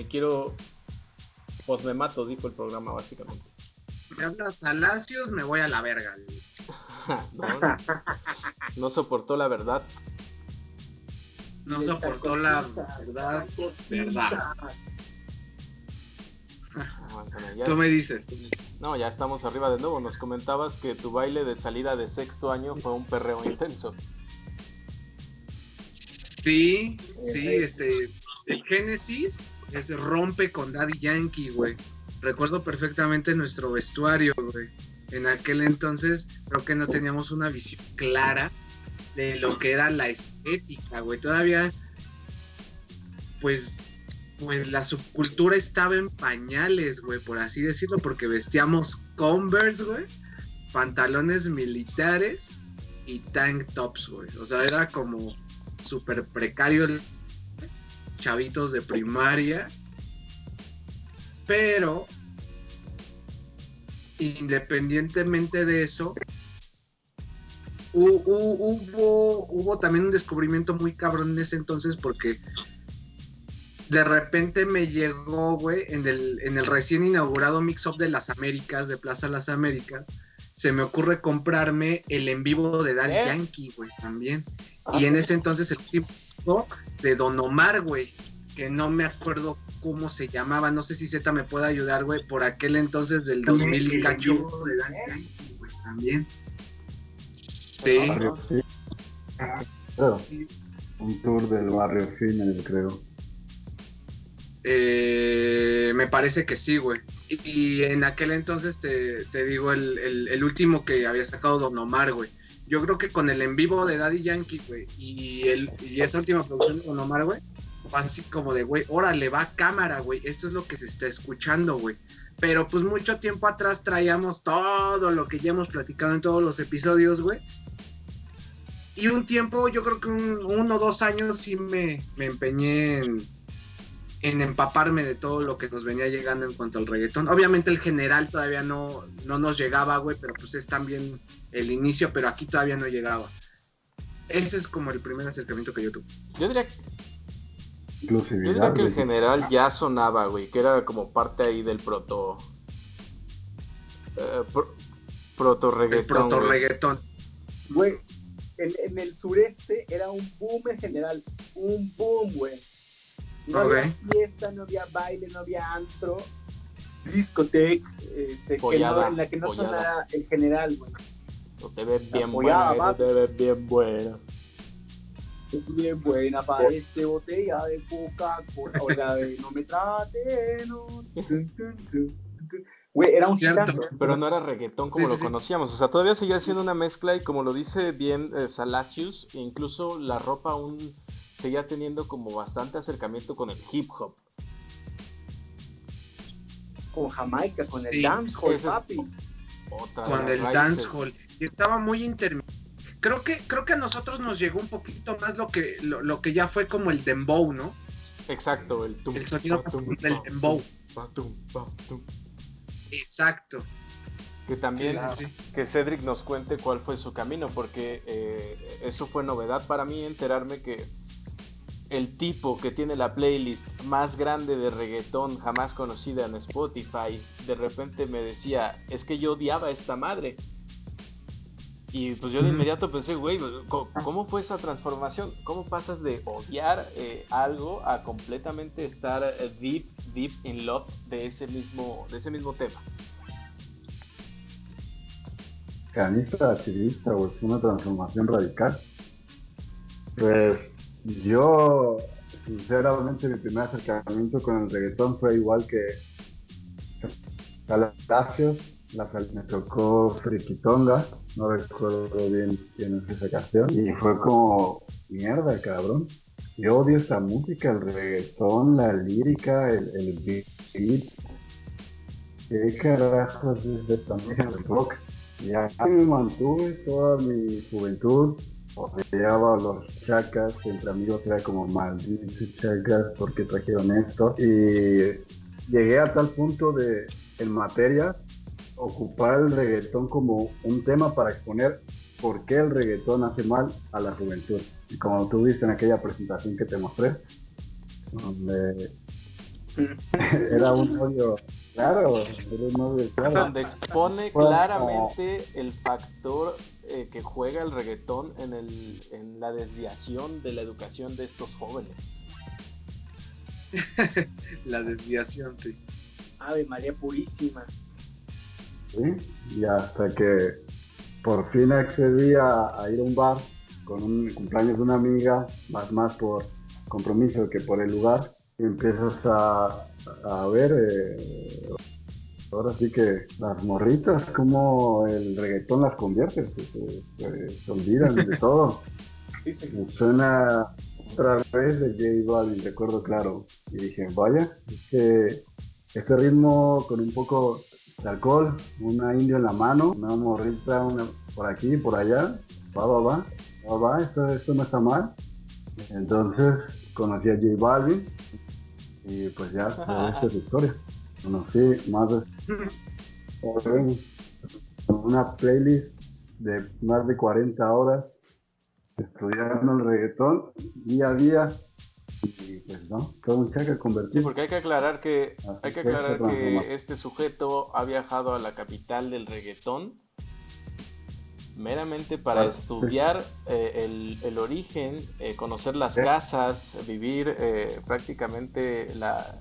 me quiero, pues me mato, dijo el programa básicamente. Me hablas a Lacios, me voy a la verga. no, no soportó la verdad. No soportó la verdad. Verdad. Tú me dices. No, ya estamos arriba de nuevo. Nos comentabas que tu baile de salida de sexto año fue un perreo intenso. Sí, sí, este. El Génesis es rompe con Daddy Yankee, güey. Recuerdo perfectamente nuestro vestuario, güey. En aquel entonces creo que no teníamos una visión clara de lo que era la estética, güey. Todavía, pues, pues la subcultura estaba en pañales, güey, por así decirlo, porque vestíamos Converse, güey, pantalones militares y tank tops, güey. O sea, era como súper precario chavitos de primaria. Pero, independientemente de eso, hubo, hubo también un descubrimiento muy cabrón en ese entonces porque de repente me llegó, güey, en el, en el recién inaugurado Mix Up de las Américas, de Plaza Las Américas, se me ocurre comprarme el en vivo de Daddy ¿Eh? Yankee, güey, también. y en ese entonces el tipo de Don Omar, güey, que no me acuerdo cómo se llamaba, no sé si Z me puede ayudar, güey, por aquel entonces del 2000 y cacho. De Daddy Yankee, güey, también. Sí. Un tour del barrio Fines, creo. Eh, me parece que sí, güey. Y, en aquel entonces te, digo el, último que había sacado Don Omar, güey. Yo creo que con el en vivo de Daddy Yankee, güey, y, el, y esa última producción Don Omar, güey, fue así como de, güey, órale, va cámara, güey. Esto es lo que se está escuchando, güey. Pero pues mucho tiempo atrás traíamos todo lo que ya hemos platicado en todos los episodios, güey. Y un tiempo, yo creo que un, uno o dos años sí me, me empeñé en, en, empaparme de todo lo que nos venía llegando en cuanto al reggaetón. Obviamente el general todavía no, no nos llegaba, güey, pero pues es también el inicio, pero aquí todavía no llegaba. Ese es como el primer acercamiento que yo tuve. Yo diría yo diría que el general ya sonaba, güey, que era como parte ahí del proto. Eh, proto reggaetón. proto reggaetón. Güey, en, el sureste era un boom en general. Un boom, güey. No había fiesta, no había baile, no había antro, discoteca, este, en la que no sonara el general, güey. No te ves bien buena, no te ves bien buena bien buena, parece botella de Coca-Cola, o la de no me trate, no. Güey, era un Cierto. Pero no era reggaetón como lo conocíamos. O sea, todavía seguía siendo una mezcla y como lo dice bien eh, Salacius, incluso la ropa aún seguía teniendo como bastante acercamiento con el hip hop. Con Jamaica, con el dancehall, papi. con el dancehall. Y estaba muy intermitente creo que, creo que a nosotros nos llegó un poquito más lo que, lo, que ya fue como el dembow, ¿no? Exacto, el, el sonido del dembow. Exacto. Que también que Cedric nos cuente cuál fue su camino, porque eh, eso fue novedad para mí enterarme que el tipo que tiene la playlist más grande de reggaetón jamás conocida en Spotify, de repente me decía, es que yo odiaba esta madre. Y pues yo de inmediato pensé, güey, ¿cómo, fue esa transformación? ¿Cómo pasas de odiar eh, algo a completamente estar eh, deep, deep in love de ese mismo, de ese mismo tema? Canista activista, güey, fue una transformación radical. Pues yo, sinceramente, mi primer acercamiento con el reggaetón fue igual que Palacios la, me tocó Frikitonga, no recuerdo bien quién es esa canción, y fue como, mierda, cabrón. Yo odio esta música, el reggaetón, la lírica, el, el beat. ¿Qué carajos es esta música del rock? Y así me mantuve toda mi juventud, odiaba a los chacas, entre amigos era como malditos chacas porque trajeron esto. Y llegué a tal punto de, en materia, ocupar el reggaetón como un tema para exponer por qué el reggaetón hace mal a la juventud. Y como tú viste en aquella presentación que te mostré, donde era un odio, claro, era un odio, claro. Donde expone claramente el factor eh, que juega el reggaetón en, el, en la desviación de la educación de estos jóvenes. la desviación, sí. Ave María Purísima. Sí, y hasta que por fin accedí a, ir a un bar con un cumpleaños de una amiga, más más por compromiso que por el lugar, y empiezas a, a ver eh, ahora sí que las morritas, como el reggaetón las convierte, se, olvidan de todo. Sí, Suena otra vez de J Balvin, recuerdo claro. Y dije, vaya, este, este ritmo con un poco de alcohol, una india en la mano, una morrita una, por aquí, por allá, va, va, va, va, va, esto, esto no está mal. Entonces conocí a J Balvin y pues ya, esta es la historia. Conocí más de una playlist de más de 40 horas estudiando el reggaetón día a día. Y pues no, todo un cheque convertido. Sí, porque hay que aclarar que hay que aclarar que este sujeto ha viajado a la capital del reggaetón meramente para estudiar eh, el, origen, eh, conocer las casas, vivir eh, prácticamente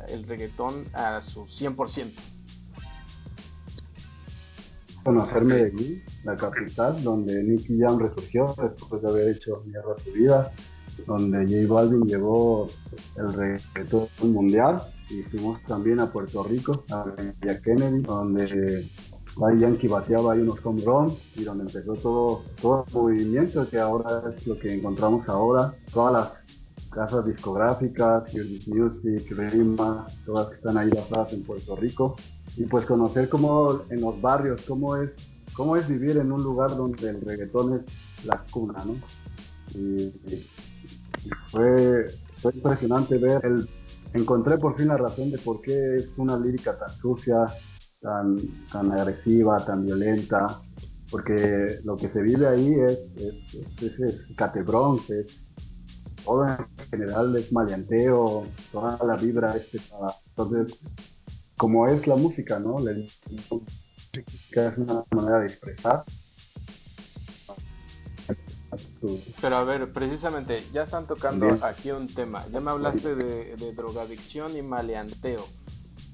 el reggaetón a su 100% conocer Medellín, la capital, donde Nicky Jam resurgió después de haber hecho mierda su vida, donde J Balvin llevó el reggaetón mundial y fuimos también a Puerto Rico, a Kennedy, donde Daddy Yankee bateaba ahí unos home runs y donde empezó todo, todo el movimiento que ahora es lo que encontramos ahora, todas las casas discográficas, Music, Rima, todas que están ahí basadas en Puerto Rico y pues conocer cómo en los barrios, cómo es, cómo es vivir en un lugar donde el reggaetón es la cuna, ¿no? Y, fue, fue, impresionante ver, el, encontré por fin la razón de por qué es una lírica tan sucia, tan, tan agresiva, tan violenta, porque lo que se vive ahí es, es, es, catebrón, es todo en general es maleanteo, toda la vibra es pesada. Entonces, como es la música, ¿no? La música es una manera de expresar. Pero a ver, precisamente, ya están tocando aquí un tema. Ya me hablaste de, drogadicción y maleanteo.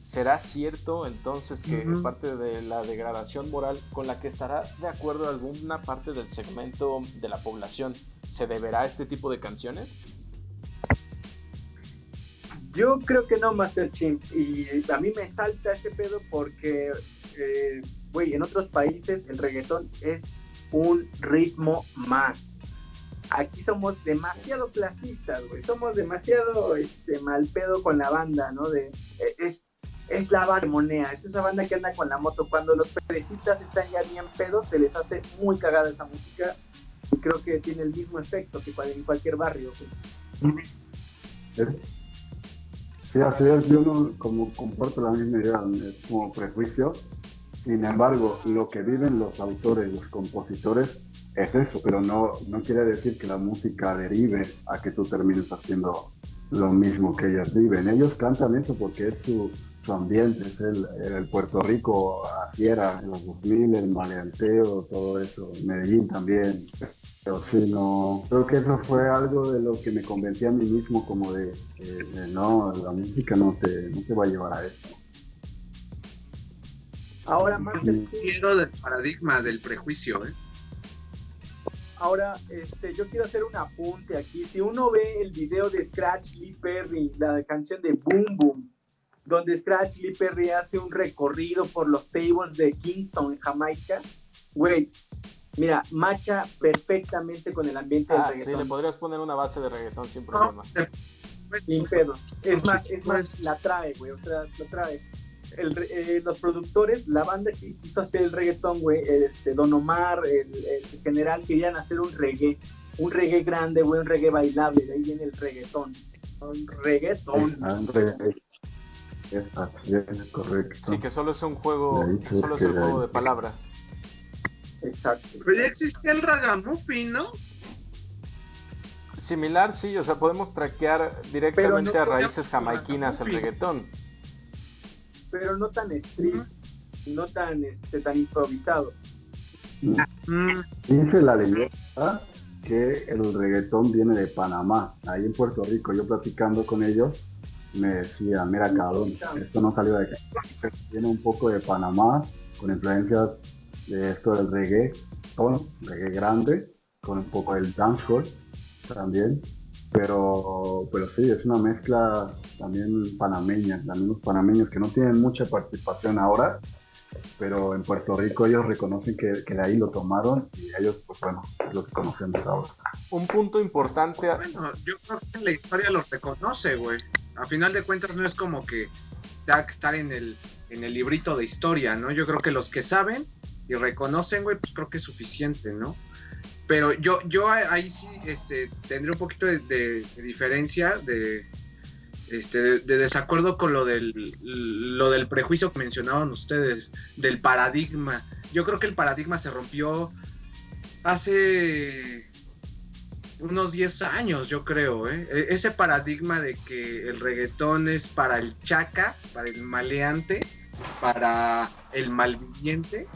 ¿Será cierto entonces que parte de la degradación moral con la que estará de acuerdo alguna parte del segmento de la población se deberá a este tipo de canciones? Yo creo que no, Master Chimp. Y a mí me salta ese pedo porque, eh, güey, en otros países el reggaetón es un ritmo más. Aquí somos demasiado clasistas, güey. Somos demasiado este, mal pedo con la banda, ¿no? De, eh, es, es la banda es esa banda que anda con la moto. Cuando los pedecitas están ya bien pedos, se les hace muy cagada esa música. Y creo que tiene el mismo efecto que en cualquier barrio. Sí, así es, yo no como comparto la misma idea, como prejuicio. Sin embargo, lo que viven los autores, los compositores, es eso, pero no, no quiere decir que la música derive a que tú termines haciendo lo mismo que ellas viven. Ellos cantan eso porque es su, su ambiente, es el, el, Puerto Rico, así era en los 2000, el maleanteo, todo eso, Medellín también. Pero sí, no, creo que eso fue algo de lo que me convencí a mí mismo, como de, no, la música no te, no te va a llevar a eso. Ahora, más del paradigma del prejuicio, ¿eh? Ahora, este, yo quiero hacer un apunte aquí. Si uno ve el video de Scratch Lee Perry, la canción de Boom Boom, donde Scratch Lee Perry hace un recorrido por los tables de Kingston, en Jamaica, güey, Mira, macha perfectamente con el ambiente del ah, reggaetón. Sí, le podrías poner una base de reggaetón sin problema. sin pedos. Es más, es más, la trae, güey. O sea, la trae. El, eh, los productores, la banda que quiso hacer el reggaetón, güey, este, Don Omar, el, general, querían hacer un reggae, un reggae grande, güey, un reggae bailable, de ahí viene el reggaetón. Un reggaetón. Sí, un reggae. Es, correcto. Sí, que solo es un juego, solo es un juego de palabras. Exacto. Pero ya existía el ragamuffin, ¿no? Similar, sí, o sea, podemos traquear directamente a raíces jamaiquinas el reggaetón. pero no tan street, no tan, este, tan improvisado. Mm. Dice la leyenda que el reggaetón viene de Panamá, ahí en Puerto Rico. Yo platicando con ellos me decía, mira cabrón, esto no salió de acá. Viene un poco de Panamá, con influencias de esto del reggae, bueno, reggae grande, con un poco del dancehall también. Pero, pero sí, es una mezcla también panameña, también los panameños que no tienen mucha participación ahora, pero en Puerto Rico ellos reconocen que, que, de ahí lo tomaron y ellos, pues bueno, es lo que conocemos ahora. Un punto importante. Bueno, yo creo que la historia los reconoce, güey. A final de cuentas no es como que tenga que estar en el, en el librito de historia, ¿no? Yo creo que los que saben y reconocen, güey, pues creo que es suficiente, ¿no? Pero yo, yo ahí sí este, tendré un poquito de diferencia de, este, de, desacuerdo con lo del, lo del prejuicio que mencionaban ustedes, del paradigma. Yo creo que el paradigma se rompió hace unos 10 años, yo creo. ¿eh? E, ese paradigma de que el reggaetón es para el chaca, para el maleante, para el malviviente.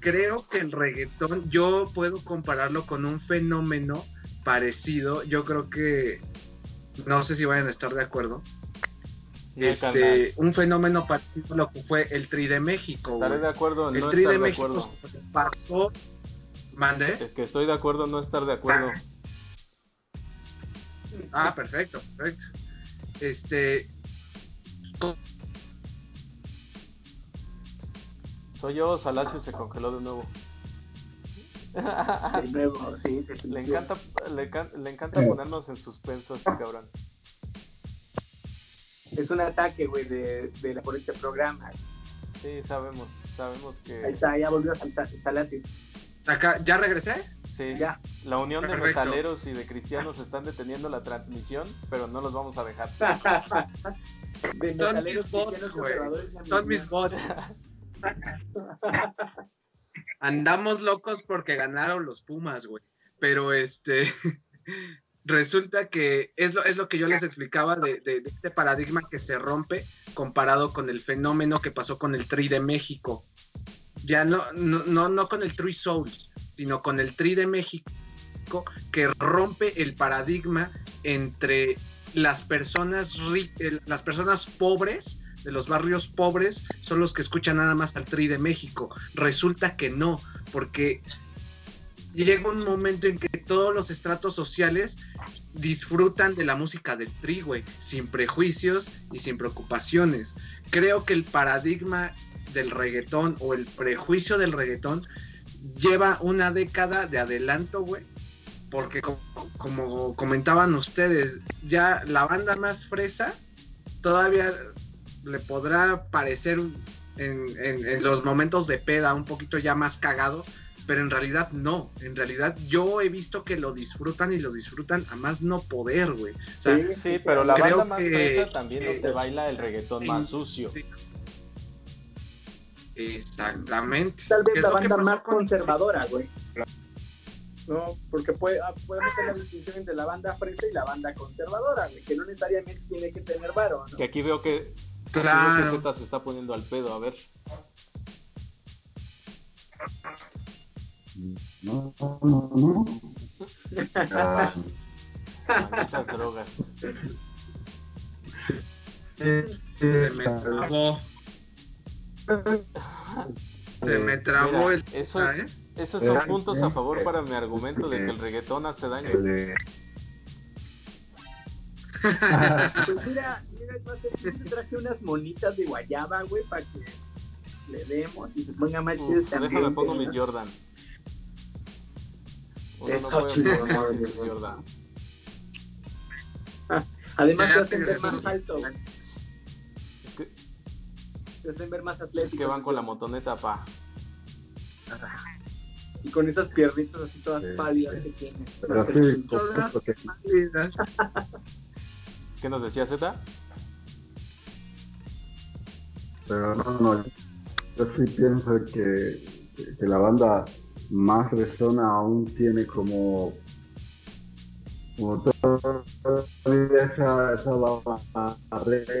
Creo que el reggaetón, yo puedo compararlo con un fenómeno parecido. Yo creo que no sé si vayan a estar de acuerdo. Este, un fenómeno parecido lo que fue el Tri de México. Estaré de acuerdo el Tri de, México pasó. Mande. Es que estoy de acuerdo no estar de acuerdo. Ah, perfecto, perfecto. Este. Soy yo, Salacio se congeló de nuevo. De nuevo, sí, le encanta, le, le encanta ponernos en suspenso a este cabrón. Es un ataque, güey, de, de, por este programa. Sí, sabemos, sabemos que... Ahí está, ya volvió Salacios. Acá, ¿ya regresé? Sí, ya. La unión de metaleros y de cristianos están deteniendo la transmisión, pero no los vamos a dejar. Son mis bots, güey. Son mis bots. andamos locos porque ganaron los Pumas, güey. Pero este, resulta que es lo, es lo que yo les explicaba de, este paradigma que se rompe comparado con el fenómeno que pasó con el Tri de México. Ya no, no, no, con el Tri Souls, sino con el Tri de México que rompe el paradigma entre las personas, las personas pobres de los barrios pobres son los que escuchan nada más al Tri de México. Resulta que no, porque llega un momento en que todos los estratos sociales disfrutan de la música del Tri, güey, sin prejuicios y sin preocupaciones. Creo que el paradigma del reggaetón o el prejuicio del reggaetón lleva una década de adelanto, güey. Porque como comentaban ustedes, ya la banda más fresa todavía le podrá parecer en, los momentos de peda un poquito ya más cagado, pero en realidad no. En realidad yo he visto que lo disfrutan y lo disfrutan a más no poder, güey. sí, pero la banda más fresa también no te baila el reggaetón más sucio. Exactamente. Tal vez la banda más conservadora, güey. ¿No? Porque puede, ah, podemos hacer la distinción entre la banda fresa y la banda conservadora, que no necesariamente tiene que tener varo, Que aquí veo que Claro. que Z se está poniendo al pedo, a ver. No, no, no. Malditas drogas. Se me trabó. Se me trabó el. Esos, ¿eh? Esos son puntos a favor para mi argumento de que el reggaetón hace daño. pues mira, mira, traje unas monitas de guayaba, güey, para que le demos y se ponga más chido también. Déjame pongo mis Jordan. Eso, chido, Jordan. Además te hacen ver más alto. Es que... Te hacen ver más atlético. Es que van con la motoneta, pa. Y con esas piernitas así todas pálidas que tienes. Pero ¿Qué nos decía Z? Pero no, no, yo sí pienso que, que la banda más resona aún tiene como como todavía esa, esa barrera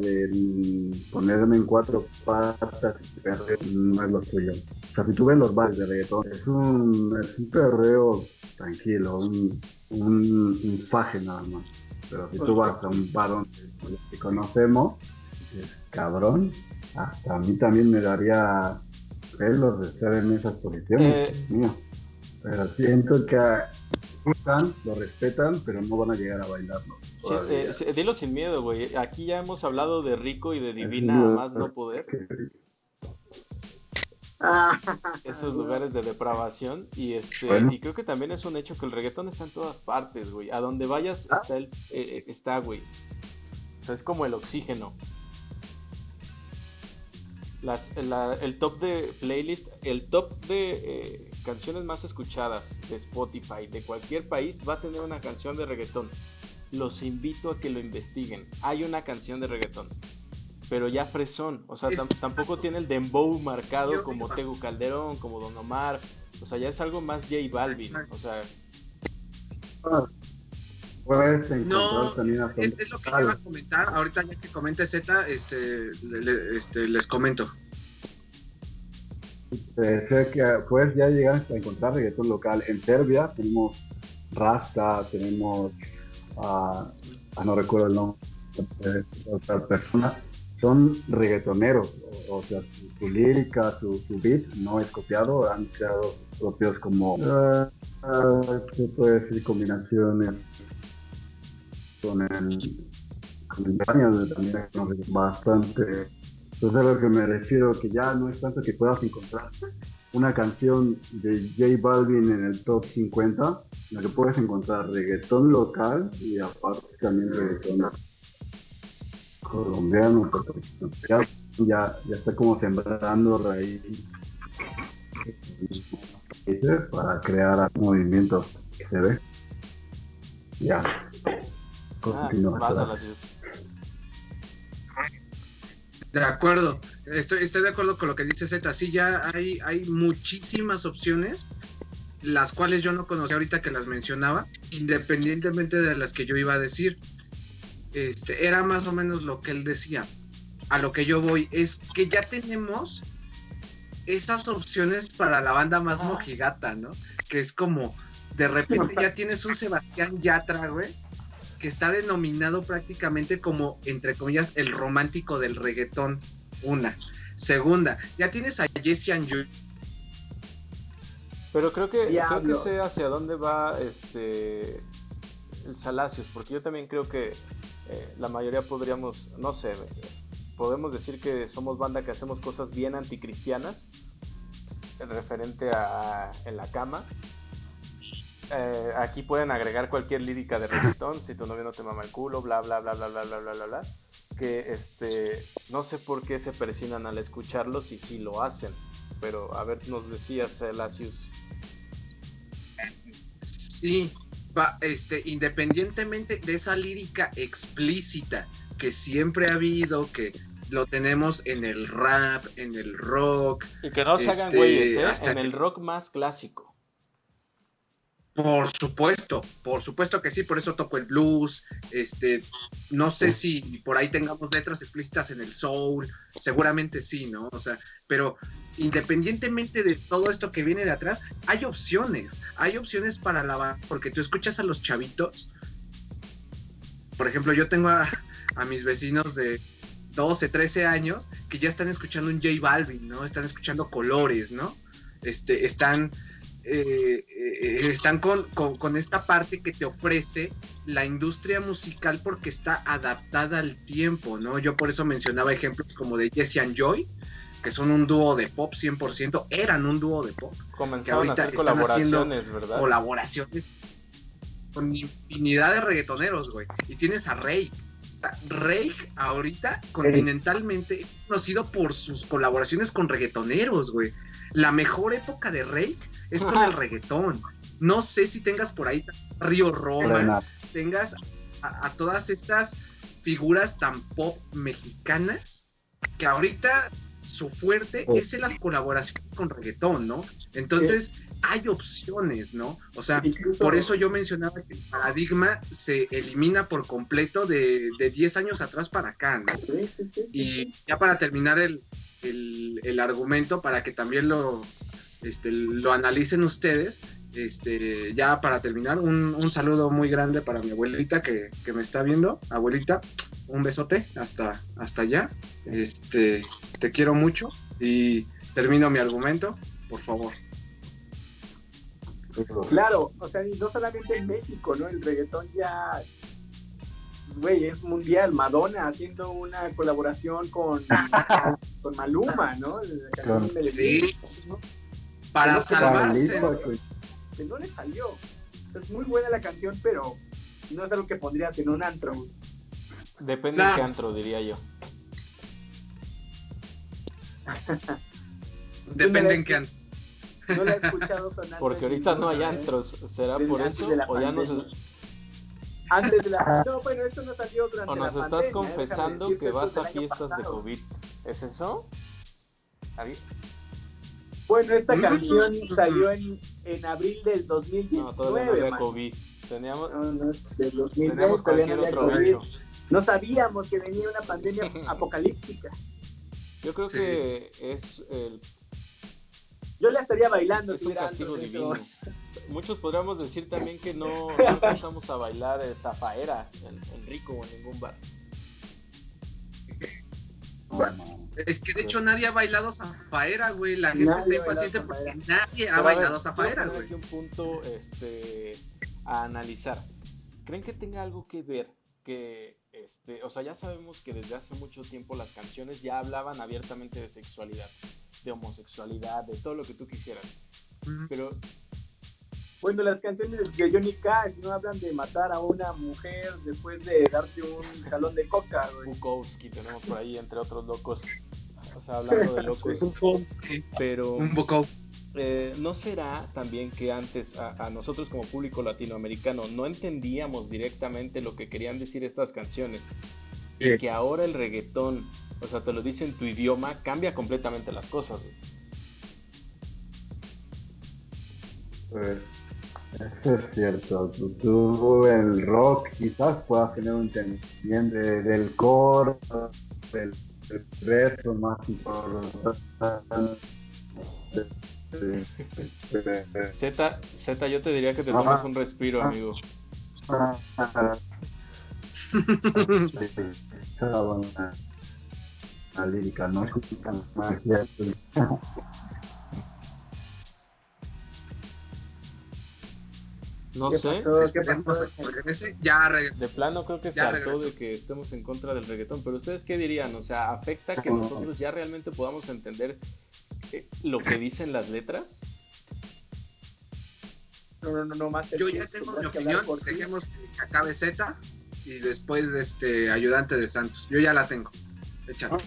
de ponerme en cuatro patas no es lo tuyo. O sea, si tú ves los bares de reggaetón, es un, es un perreo tranquilo, un, un, un faje nada más. Pero si tú vas a un bar que conocemos, es cabrón, hasta a mí también me daría pelos de estar en esas posiciones. Eh, pero siento que lo respetan, pero no van a llegar a bailarlo. Eh, dilo sin miedo, güey. Aquí ya hemos hablado de Rico y de Divina, más no poder. Esos lugares de depravación y este y creo que también es un hecho que el reggaetón está en todas partes, güey. A donde vayas ah. está el eh, está, güey. O sea, es como el oxígeno el top de playlist, el top de eh, canciones más escuchadas de Spotify de cualquier país va a tener una canción de reggaetón. Los invito a que lo investiguen. Hay una canción de reggaetón. Pero ya fresón. O sea, tampoco tiene el dembow marcado como Tego Calderón, como Don Omar. O sea, ya es algo más J Balvin. O sea. Ah. Puedes no, también es, es, lo que iba a comentar. Ahorita ya que comente Z, este, este, les comento. Que puedes ya llegar a encontrar reggaetón local. En Serbia tenemos Rasta, tenemos, uh, no recuerdo el nombre de otra persona, son reggaetoneros. O, sea, su, lírica, su, su, beat no es copiado, han creado propios como, uh, ¿qué puede decir? Combinaciones con el, con el también bastante. Entonces a lo que me refiero, que ya no es tanto que puedas encontrar una canción de J Balvin en el top 50, en la que puedes encontrar reggaetón local y aparte también reggaetón colombiano, ya, ya, ya está como sembrando raíz para crear movimientos que se ve. Ya. Ah, de acuerdo, estoy, estoy de acuerdo con lo que dice Z. Sí, ya hay, hay muchísimas opciones, las cuales yo no conocía ahorita que las mencionaba, independientemente de las que yo iba a decir. Este, era más o menos lo que él decía. A lo que yo voy es que ya tenemos esas opciones para la banda más ah. mojigata, ¿no? Que es como, de repente ya tienes un Sebastián Yatra, güey, que está denominado prácticamente como, entre comillas, el romántico del reggaetón. Una. Segunda, ya tienes a Jesse Joy. Pero creo que, creo que sé hacia dónde va este el Salacios, porque yo también creo que eh, la mayoría podríamos, no sé, podemos decir que somos banda que hacemos cosas bien anticristianas, referente a en la cama, eh, aquí pueden agregar cualquier lírica de reggaetón, si tu novio no te mama el culo, bla, bla, bla, bla, bla, bla, bla, bla, bla. Que este, no sé por qué se persinan al escucharlos y sí lo hacen. Pero a ver, nos decías, Lasius. Sí, este, independientemente de esa lírica explícita que siempre ha habido, que lo tenemos en el rap, en el rock. Y que no se hagan este, güeyes, ¿eh? En el rock más clásico. Por supuesto, por supuesto que sí, por eso toco el blues, este, no sé si por ahí tengamos letras explícitas en el soul, seguramente sí, ¿no? O sea, pero independientemente de todo esto que viene de atrás, hay opciones, hay opciones para la porque tú escuchas a los chavitos, por ejemplo, yo tengo a, a mis vecinos de 12, 13 años que ya están escuchando un J Balvin, ¿no? Están escuchando colores, ¿no? Este, están eh, eh, están con, esta parte que te ofrece la industria musical porque está adaptada al tiempo, ¿no? Yo por eso mencionaba ejemplos como de Jesse and Joy, que son un dúo de pop 100%, eran un dúo de pop. Comenzaron a hacer colaboraciones, ¿verdad? Colaboraciones con infinidad de reggaetoneros, güey. Y tienes a Rey. Rey ahorita continentalmente es conocido por sus colaboraciones con reggaetoneros, güey la mejor época de Rake es con el reggaetón. No sé si tengas por ahí Río Roma, tengas a, todas estas figuras tan pop mexicanas que ahorita su fuerte es en las colaboraciones con reggaetón, ¿no? Entonces, hay opciones, ¿no? O sea, por eso yo mencionaba que el paradigma se elimina por completo de, de 10 años atrás para acá, ¿no? y ya para terminar el, el, argumento, para que también lo, este, lo analicen ustedes, este, ya para terminar, un, un saludo muy grande para mi abuelita que, que, me está viendo. Abuelita, un besote hasta, hasta allá. Este, te quiero mucho y termino mi argumento, por favor. Claro, o sea, no solamente en México, ¿no? El reggaetón ya, güey, es mundial. Madonna haciendo una colaboración con, con Maluma, ¿no? sí. Para salvarse. Que no le salió. Es muy buena la canción, pero no es algo que pondrías en un antro. Depende de qué antro, diría yo. Depende en qué antro. No la he escuchado sonar. Porque ahorita no hay antros. ¿Será por eso? ¿O ya nos.? Antes de la. No, bueno, esto no salió durante O nos estás confesando que vas a fiestas de COVID. ¿Es eso? Bueno, esta canción salió en, en abril del 2019. No, todavía no había COVID. Teníamos, no, no es del 2020, todavía no había COVID. No sabíamos que venía una pandemia apocalíptica. Yo creo que es el yo la estaría bailando. Es un castigo divino. Muchos podríamos decir también que no, no empezamos a bailar zafaera en, Rico o en ningún bar. es que de hecho nadie ha bailado zafaera, güey. La gente está impaciente porque nadie ha bailado zafaera, güey. aquí un punto este, a analizar. ¿Creen que tenga algo que ver que, este, o sea, ya sabemos que desde hace mucho tiempo las canciones ya hablaban abiertamente de sexualidad? de homosexualidad, de todo lo que tú quisieras. Pero. Bueno, las canciones de Johnny Cash no hablan de matar a una mujer después de darte un salón de coca, Bukowski tenemos por ahí, entre otros locos. O sea, hablando de locos. pero. Un eh, ¿No será también que antes a, nosotros como público latinoamericano no entendíamos directamente lo que querían decir estas canciones? Y que ahora el reggaetón o sea, te lo dice en tu idioma, cambia completamente las cosas. Pues, eso es cierto. Tú, el rock quizás puedas tener un entendimiento del core, del, del más importante. Z, Z, yo te diría que te tomes un respiro, amigo. la lírica, no No sé. Ya de plano creo que se hartó de que estemos en contra del reggaetón, pero ustedes qué dirían, o sea, ¿afecta que nosotros ya realmente podamos entender eh, lo que dicen las letras? No, no, no, no más. Yo ya tengo mi opinión, dejemos que acabe Z y después este ayudante de Santos. Yo ya la tengo. Échalo.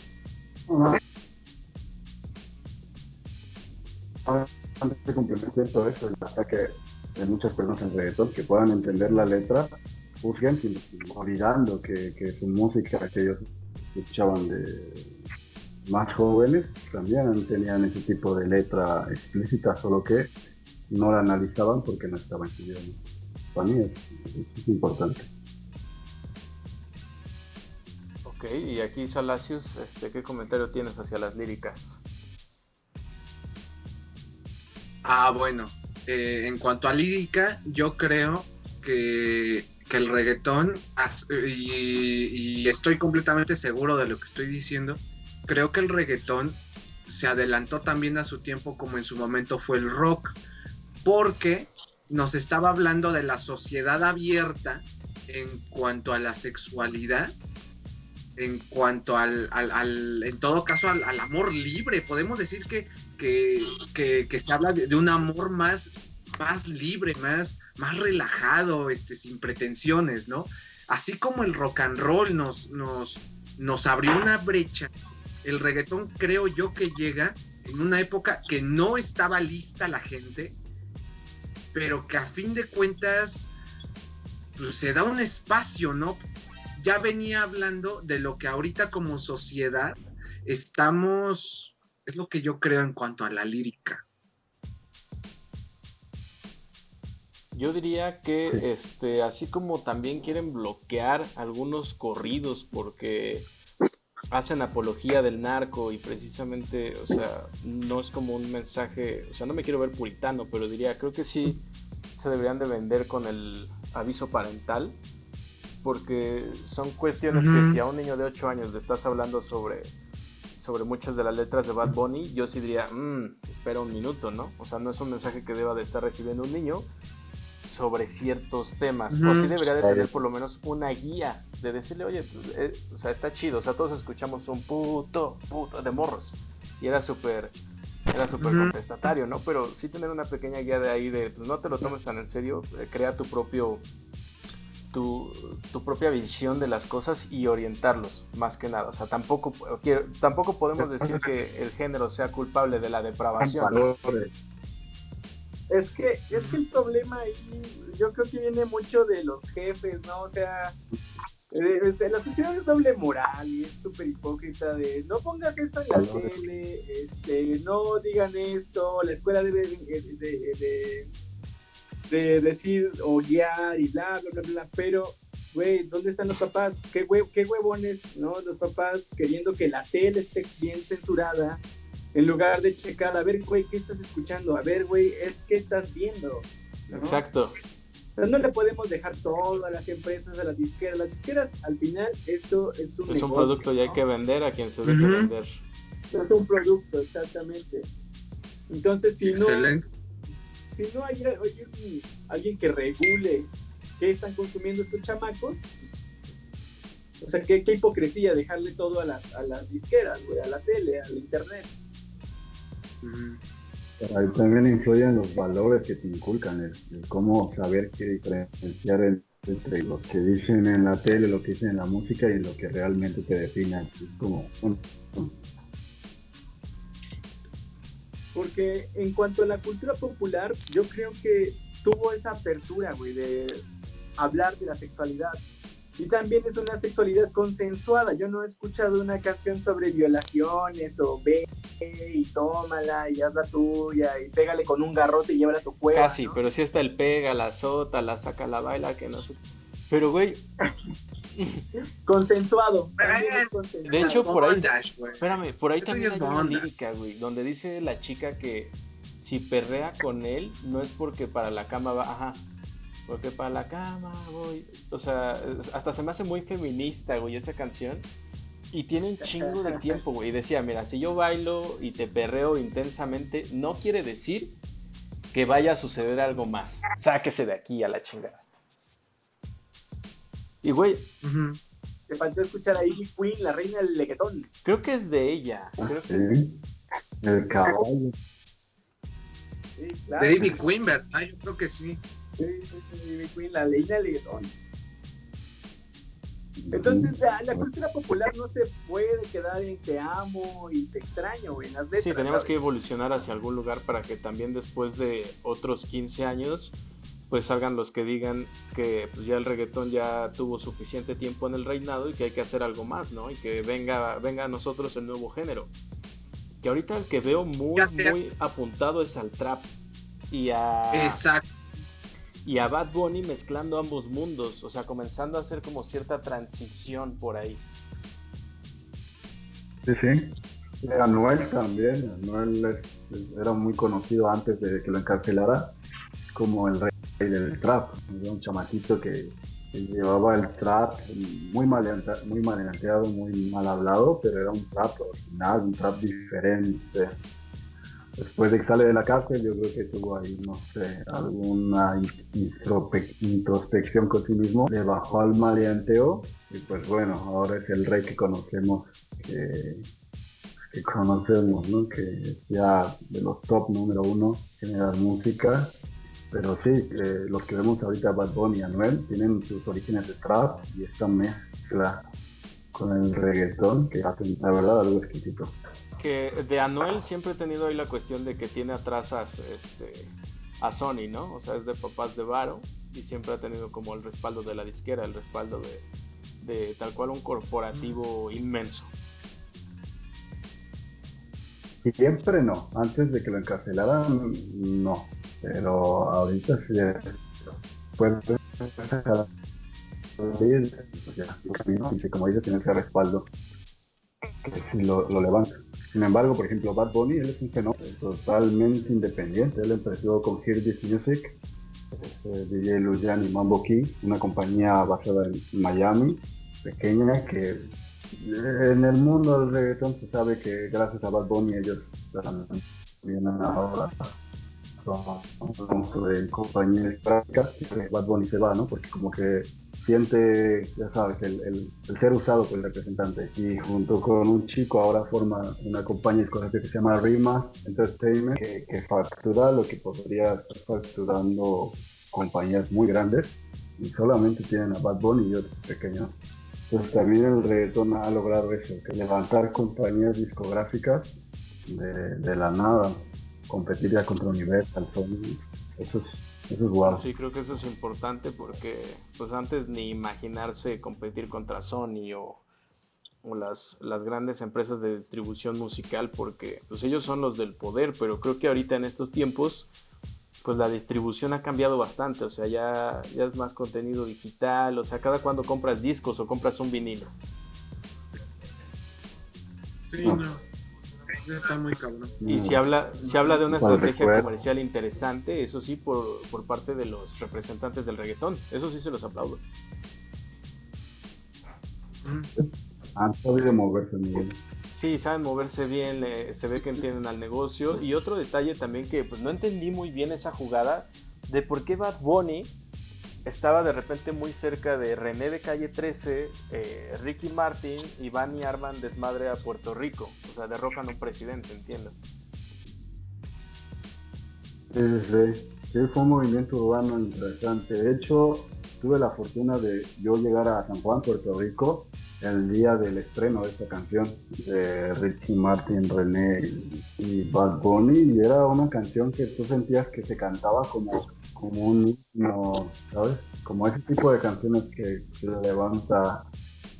Antes de complementar todo eso, el ataque de muchas personas en reggaetón que puedan entender la letra, juzguen olvidando que, que su música que ellos escuchaban de más jóvenes también tenían ese tipo de letra explícita, solo que no la analizaban porque no estaba en su idioma. Para mí es importante. y aquí Salacius, este, ¿qué comentario tienes hacia las líricas? Ah, bueno, eh, en cuanto a lírica, yo creo que, el reggaetón, y, estoy completamente seguro de lo que estoy diciendo, creo que el reggaetón se adelantó también a su tiempo como en su momento fue el rock, porque nos estaba hablando de la sociedad abierta en cuanto a la sexualidad en cuanto al, al, en todo caso, al, amor libre. Podemos decir que, que, se habla de, un amor más, más libre, más, más relajado, este, sin pretensiones, ¿no? Así como el rock and roll nos, nos, nos abrió una brecha, el reggaetón creo yo que llega en una época que no estaba lista la gente, pero que a fin de cuentas pues, se da un espacio, ¿no? Ya venía hablando de lo que ahorita como sociedad estamos, es lo que yo creo en cuanto a la lírica. Yo diría que este, así como también quieren bloquear algunos corridos porque hacen apología del narco y precisamente, o sea, no es como un mensaje, o sea, no me quiero ver puritano, pero diría, creo que sí se deberían de vender con el aviso parental, porque son cuestiones que si a un niño de 8 años le estás hablando sobre, sobre muchas de las letras de Bad Bunny, yo sí diría, mmm, espera un minuto, ¿no? O sea, no es un mensaje que deba de estar recibiendo un niño sobre ciertos temas, o sí debería de tener por lo menos una guía de decirle, oye, pues, eh, o sea, está chido, o sea, todos escuchamos un puto, puto de morros, y era súper era súper contestatario, ¿no? Pero sí tener una pequeña guía de ahí de, pues no te lo tomes tan en serio, eh, crea tu propio, tu, tu, propia visión de las cosas y orientarlos, más que nada. O sea, tampoco, tampoco podemos decir que el género sea culpable de la depravación. Es que, es que el problema ahí, yo creo que viene mucho de los jefes, ¿no? O sea, eh, la sociedad es doble moral y es súper hipócrita de no pongas eso en la tele, este, no digan esto, la escuela debe de, de, decir o guiar y bla, bla, bla, bla, pero, güey, ¿dónde están los papás? ¿Qué, qué huevones, ¿no? Los papás queriendo que la tele esté bien censurada en lugar de checar, a ver, güey, ¿qué estás escuchando? A ver, güey, es ¿qué estás viendo? Exacto no le podemos dejar todo a las empresas, a las disqueras. Las disqueras, al final, esto es un Es un producto y hay que vender a quien se debe vender. Es un producto, exactamente. Entonces, si no, si no hay, alguien que regule qué están consumiendo estos chamacos, pues, o sea, ¿qué, qué, hipocresía dejarle todo a las, a las disqueras, a la tele, al internet. Ahí también influyen los valores que te inculcan, el, cómo saber qué diferenciar entre lo que dicen en la tele, lo que dicen en la música y lo que realmente te define. como Porque en cuanto a la cultura popular, yo creo que tuvo esa apertura, güey, de hablar de la sexualidad y también es una sexualidad consensuada. Yo no he escuchado una canción sobre violaciones o ve y tómala y haz la tuya y pégale con un garrote y llévala a tu cueva. Casi, pero si está el pega, la sota, la saca, la baila, que no sé. Pero, güey. consensuado. De hecho, por ahí. Espérame, por ahí también hay una lírica, güey, donde dice la chica que si perrea con él, no es porque para la cama va. Ajá porque para la cama voy. O sea, hasta se me hace muy feminista, güey, esa canción. Y tiene un chingo de tiempo, güey. Y decía, mira, si yo bailo y te perreo intensamente, no quiere decir que vaya a suceder algo más. Sáquese de aquí a la chingada. Y, güey. Te faltó escuchar a Ivy Queen, la reina del leguetón. Creo que es de ella. Creo que... El caballo. Sí, claro. De Ivy Queen, ¿verdad? Yo creo que sí la ley Entonces, la, cultura popular no se puede quedar en te amo y te extraño, en las Sí, tenemos que evolucionar hacia algún lugar para que también después de otros 15 años, pues salgan los que digan que pues, ya el reggaetón ya tuvo suficiente tiempo en el reinado y que hay que hacer algo más, ¿no? Y que venga, venga a nosotros el nuevo género. Que ahorita el que veo muy, muy apuntado es al trap y a... Exacto y a Bad Bunny mezclando ambos mundos, o sea, comenzando a hacer como cierta transición por ahí. Sí, sí. Anuel también, Anuel era muy conocido antes de que lo encarcelara como el rey del trap, era un chamaquito que, llevaba el trap muy mal, muy maleanteado, muy mal hablado, pero era un trap original, un trap diferente después de que sale de la cárcel, yo creo que tuvo ahí, no sé, alguna introspección con sí mismo, le bajó al maleanteo y pues bueno, ahora es el rey que conocemos, que, conocemos, ¿no? Que ya de los top número uno generar música. Pero sí, los que vemos ahorita, Bad Bunny y Anuel, tienen sus orígenes de trap y esta mezcla con el reggaetón que hacen, la verdad, algo exquisito de Anuel siempre he tenido ahí la cuestión de que tiene atrás a, este, a Sony, ¿no? O sea, es de papás de Varo y siempre ha tenido como el respaldo de la disquera, el respaldo de, tal cual un corporativo inmenso. Siempre no, antes de que lo encarcelaran no, pero ahorita sí puede camino, y como dice, tiene ese respaldo que si lo, lo levanta. Sin embargo, por ejemplo, Bad Bunny, él es un fenómeno totalmente independiente. Él empezó con Hear This Music, este, DJ Lujan y Mambo King, una compañía basada en Miami, pequeña, que en el mundo del reggaetón se sabe que gracias a Bad Bunny ellos vienen ahora son de compañías prácticas, Bad Bunny se va, ¿no? Porque como que siente, ya sabes, el, el, ser usado por el representante. Y junto con un chico ahora forma una compañía que se llama Rima Entertainment, que, factura lo que podría estar facturando compañías muy grandes y solamente tienen a Bad Bunny y otros pequeños. Entonces también el reggaetón ha logrado eso, levantar compañías discográficas de, de la nada, competir ya contra Universal, Sony, eso es Sí, creo que eso es importante porque pues antes ni imaginarse competir contra Sony o, las, las, grandes empresas de distribución musical porque pues ellos son los del poder, pero creo que ahorita en estos tiempos pues la distribución ha cambiado bastante, o sea, ya, ya es más contenido digital, o sea, cada cuando compras discos o compras un vinilo. Sí, no está muy cabrón. Y si habla, si habla de una estrategia comercial interesante, eso sí, por, parte de los representantes del reggaetón. Eso sí se los aplaudo. Han sabido moverse bien. Sí, saben moverse bien, se ve que entienden al negocio. Y otro detalle también que pues, no entendí muy bien esa jugada de por qué Bad Bunny estaba de repente muy cerca de René de Calle 13, eh, Ricky Martin y Vanny Arman desmadre a Puerto Rico. O sea, derrocan un presidente, entiendo. Sí, sí, fue un movimiento urbano interesante. De hecho, tuve la fortuna de yo llegar a San Juan, Puerto Rico, el día del estreno de esta canción de Ricky Martin, René y Bad Bunny, y era una canción que tú sentías que se cantaba como como un himno, ¿sabes? Como ese tipo de canciones que, levanta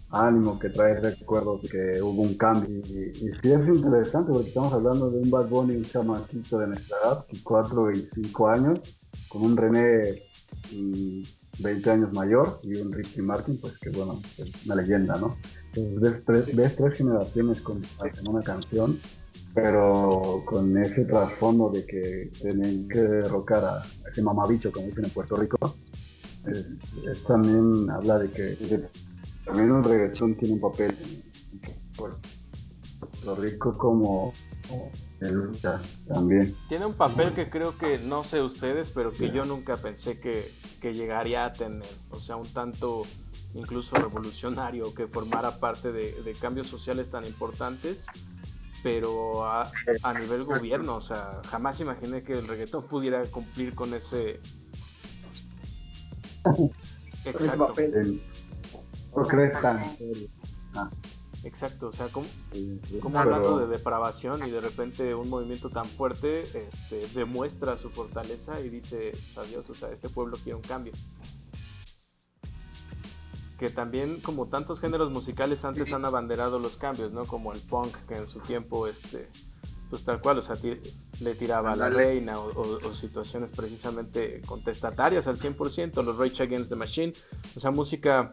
ánimo, que trae recuerdos que hubo un cambio. Y, sí es interesante porque estamos hablando de un Bad Bunny, un chamaquito de nuestra edad, 4 y 5 años, con un René 20 mm, años mayor y un Ricky Martin, pues que bueno, es una leyenda, ¿no? Entonces ves tres, tres generaciones con una canción pero con ese trasfondo de que tienen que derrocar a ese mamabicho, como dicen en Puerto Rico, es, también habla de que también el reggaetón tiene un papel en Puerto Rico como, de lucha también. Tiene un papel que creo que no sé ustedes, pero que yo nunca pensé que, llegaría a tener, o sea, un tanto incluso revolucionario que formara parte de cambios sociales tan importantes pero a, nivel gobierno, o sea, jamás imaginé que el reggaetón pudiera cumplir con ese... Exacto. Tan... Ah. Exacto, o sea, como, hablando de depravación y de repente un movimiento tan fuerte este, demuestra su fortaleza y dice, adiós, o sea, este pueblo quiere un cambio que también como tantos géneros musicales antes han abanderado los cambios, ¿no? Como el punk que en su tiempo, este, pues tal cual, o sea, le tiraba a la reina o, situaciones precisamente contestatarias al 100%, los Rage Against the Machine, o sea, música,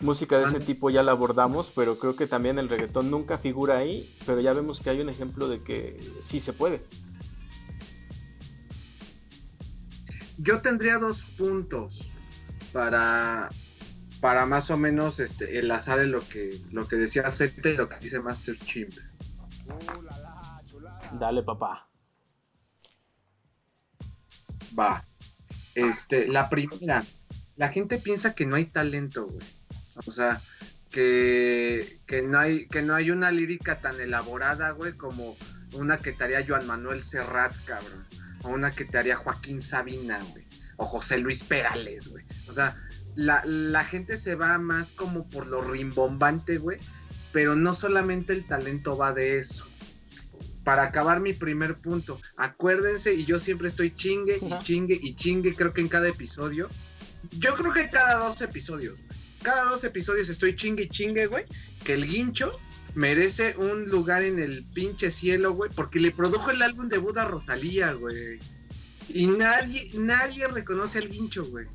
música de ese tipo ya la abordamos, pero creo que también el reggaetón nunca figura ahí, pero ya vemos que hay un ejemplo de que sí se puede. Yo tendría dos puntos para para más o menos este, enlazar en lo que, lo que decía Zeta y lo que dice Master Chimp. Dale, papá. Va. Este, la primera, la gente piensa que no hay talento, güey. O sea, que, que, no hay, que no hay una lírica tan elaborada, güey, como una que te haría Joan Manuel Serrat, cabrón. O una que te haría Joaquín Sabina, güey. O José Luis Perales, güey. O sea, la, gente se va más como por lo rimbombante, güey. Pero no solamente el talento va de eso. Para acabar mi primer punto, acuérdense, y yo siempre estoy chingue y chingue y chingue, creo que en cada episodio. Yo creo que cada dos episodios, cada dos episodios estoy chingue y chingue, güey, que el guincho merece un lugar en el pinche cielo, güey, porque le produjo el álbum de Buda Rosalía, güey. Y nadie, nadie reconoce al guincho, güey.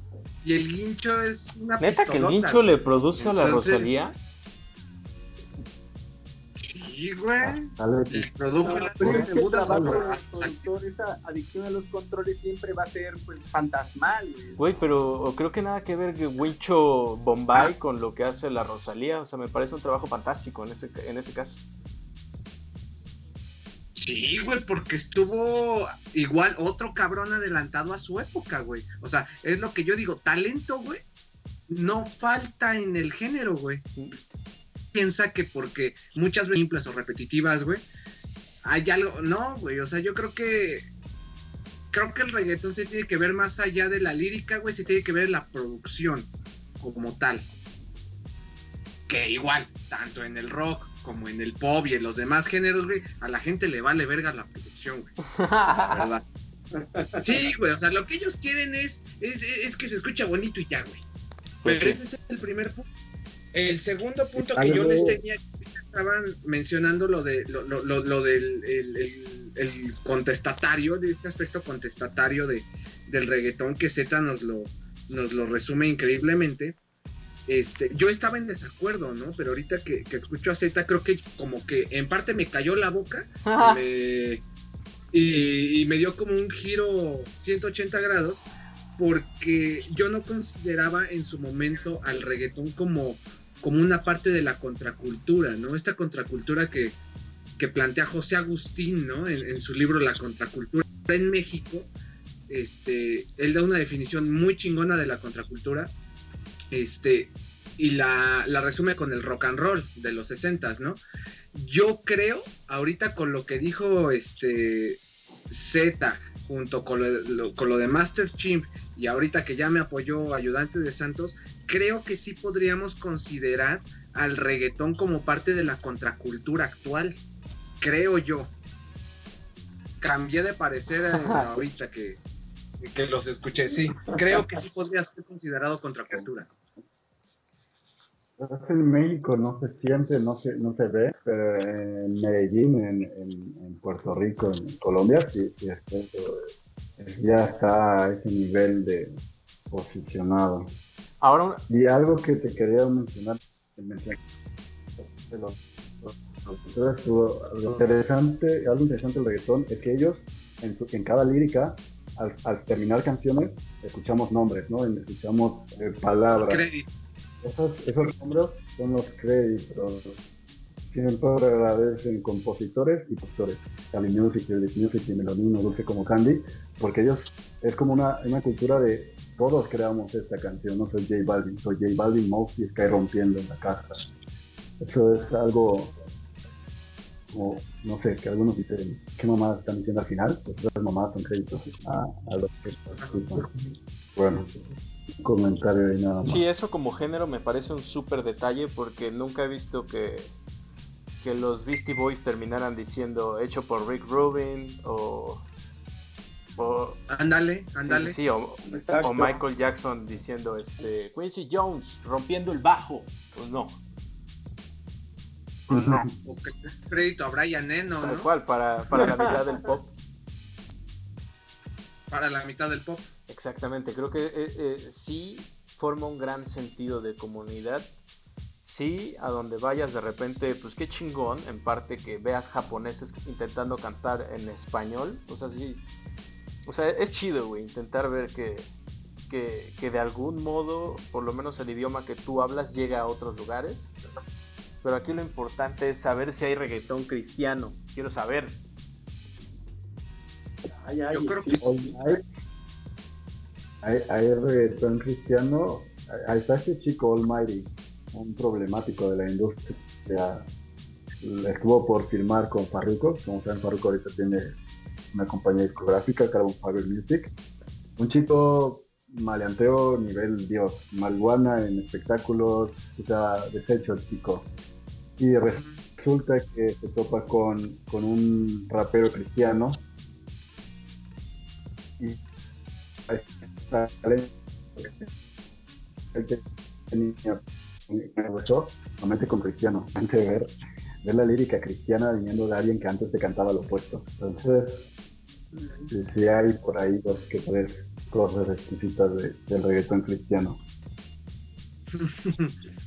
Y el guincho es una ¿Neta que el guincho le produce a la Rosalía? Sí, güey. El produjo la pues esa adicción a los controles siempre va a ser pues fantasmal, güey. pero creo que nada que ver Guincho Bombay ah. con lo que hace la Rosalía. O sea, me parece un trabajo fantástico en ese, en ese caso. Sí, güey, porque estuvo igual otro cabrón adelantado a su época, güey. O sea, es lo que yo digo, talento, güey, no falta en el género, güey. Piensa que porque muchas veces simples o repetitivas, güey, hay algo. No, güey, o sea, yo creo que. Creo que el reggaetón se tiene que ver más allá de la lírica, güey, se tiene que ver la producción como tal. Que igual, tanto en el rock como en el pop y en los demás géneros, güey, a la gente le vale verga la producción, güey. ¿Verdad? Sí, güey, o sea, lo que ellos quieren es, es, que se escucha bonito y ya, güey. Pues Pero ese es el primer punto. El segundo punto que yo les tenía, estaban mencionando lo de lo, lo, lo, del el, contestatario, de este aspecto contestatario de, del reggaetón que Z nos lo, nos lo resume increíblemente. Este, yo estaba en desacuerdo, ¿no? Pero ahorita que, escucho a Z, creo que como que en parte me cayó la boca y, me dio como un giro 180 grados porque yo no consideraba en su momento al reggaetón como, como una parte de la contracultura, ¿no? Esta contracultura que, plantea José Agustín, ¿no? En, en, su libro La contracultura en México, este, él da una definición muy chingona de la contracultura este, y la, resume con el rock and roll de los 60, ¿no? Yo creo, ahorita con lo que dijo este Z, junto con lo, con lo de Master Chimp, y ahorita que ya me apoyó Ayudante de Santos, creo que sí podríamos considerar al reggaetón como parte de la contracultura actual. Creo yo. Cambié de parecer eh, ahorita que, que los escuché. Sí, creo que sí podría ser considerado contracultura. En México no se siente, no se, no se ve, pero en Medellín, en, en, Puerto Rico, en Colombia, sí, sí ya está a ese nivel de posicionado. Ahora, y algo que te quería mencionar, lo, interesante, algo interesante del reggaetón es que ellos en, en cada lírica al, terminar canciones, escuchamos nombres, ¿no? Escuchamos eh, palabras. Esos, esos nombres son los créditos. Siempre agradecen compositores y productores. Cali Music, Elite Music y Melonino, Dulce como Candy, porque ellos es como una, una cultura de todos creamos esta canción. No soy J Balvin, soy J Balvin, Mouse y Sky rompiendo en la casa. Eso es algo o no sé, que algunos dicen, ¿qué mamá están diciendo al final? Pues las mamás son créditos a, a los que Bueno, comentario y nada más. Sí, eso como género me parece un súper detalle porque nunca he visto que, que los Beastie Boys terminaran diciendo hecho por Rick Rubin o... o ándale, ándale. Sí, o, o, Michael Jackson diciendo este Quincy Jones rompiendo el bajo. Pues no. O que crédito a Brian Eno, Tal cual, para, para la mitad del pop. Para la mitad del pop. Exactamente, creo que eh, eh, sí forma un gran sentido de comunidad. Sí, a donde vayas de repente, pues qué chingón, en parte que veas japoneses intentando cantar en español. O sea, sí. O sea, es chido, güey, intentar ver que, que, que de algún modo, por lo menos el idioma que tú hablas, llega a otros lugares. Pero aquí lo importante es saber si hay reggaetón cristiano. Quiero saber. Yo creo que sí. Hay, hay, reggaetón cristiano. Ahí está este chico Almighty, un problemático de la industria. Estuvo por firmar con Farruko. Como saben, Farruko ahorita tiene una compañía discográfica, Carbon Fiber Music. Un chico maleanteo nivel Dios, marihuana en espectáculos, o sea, desecho el chico y resulta que se topa con, con un rapero cristiano y él tenía solamente con cristiano, antes de ver, ver la lírica cristiana viniendo de alguien que antes te cantaba lo opuesto. Entonces, sí, hay por ahí dos que tres cosas exquisitas del reggaetón cristiano.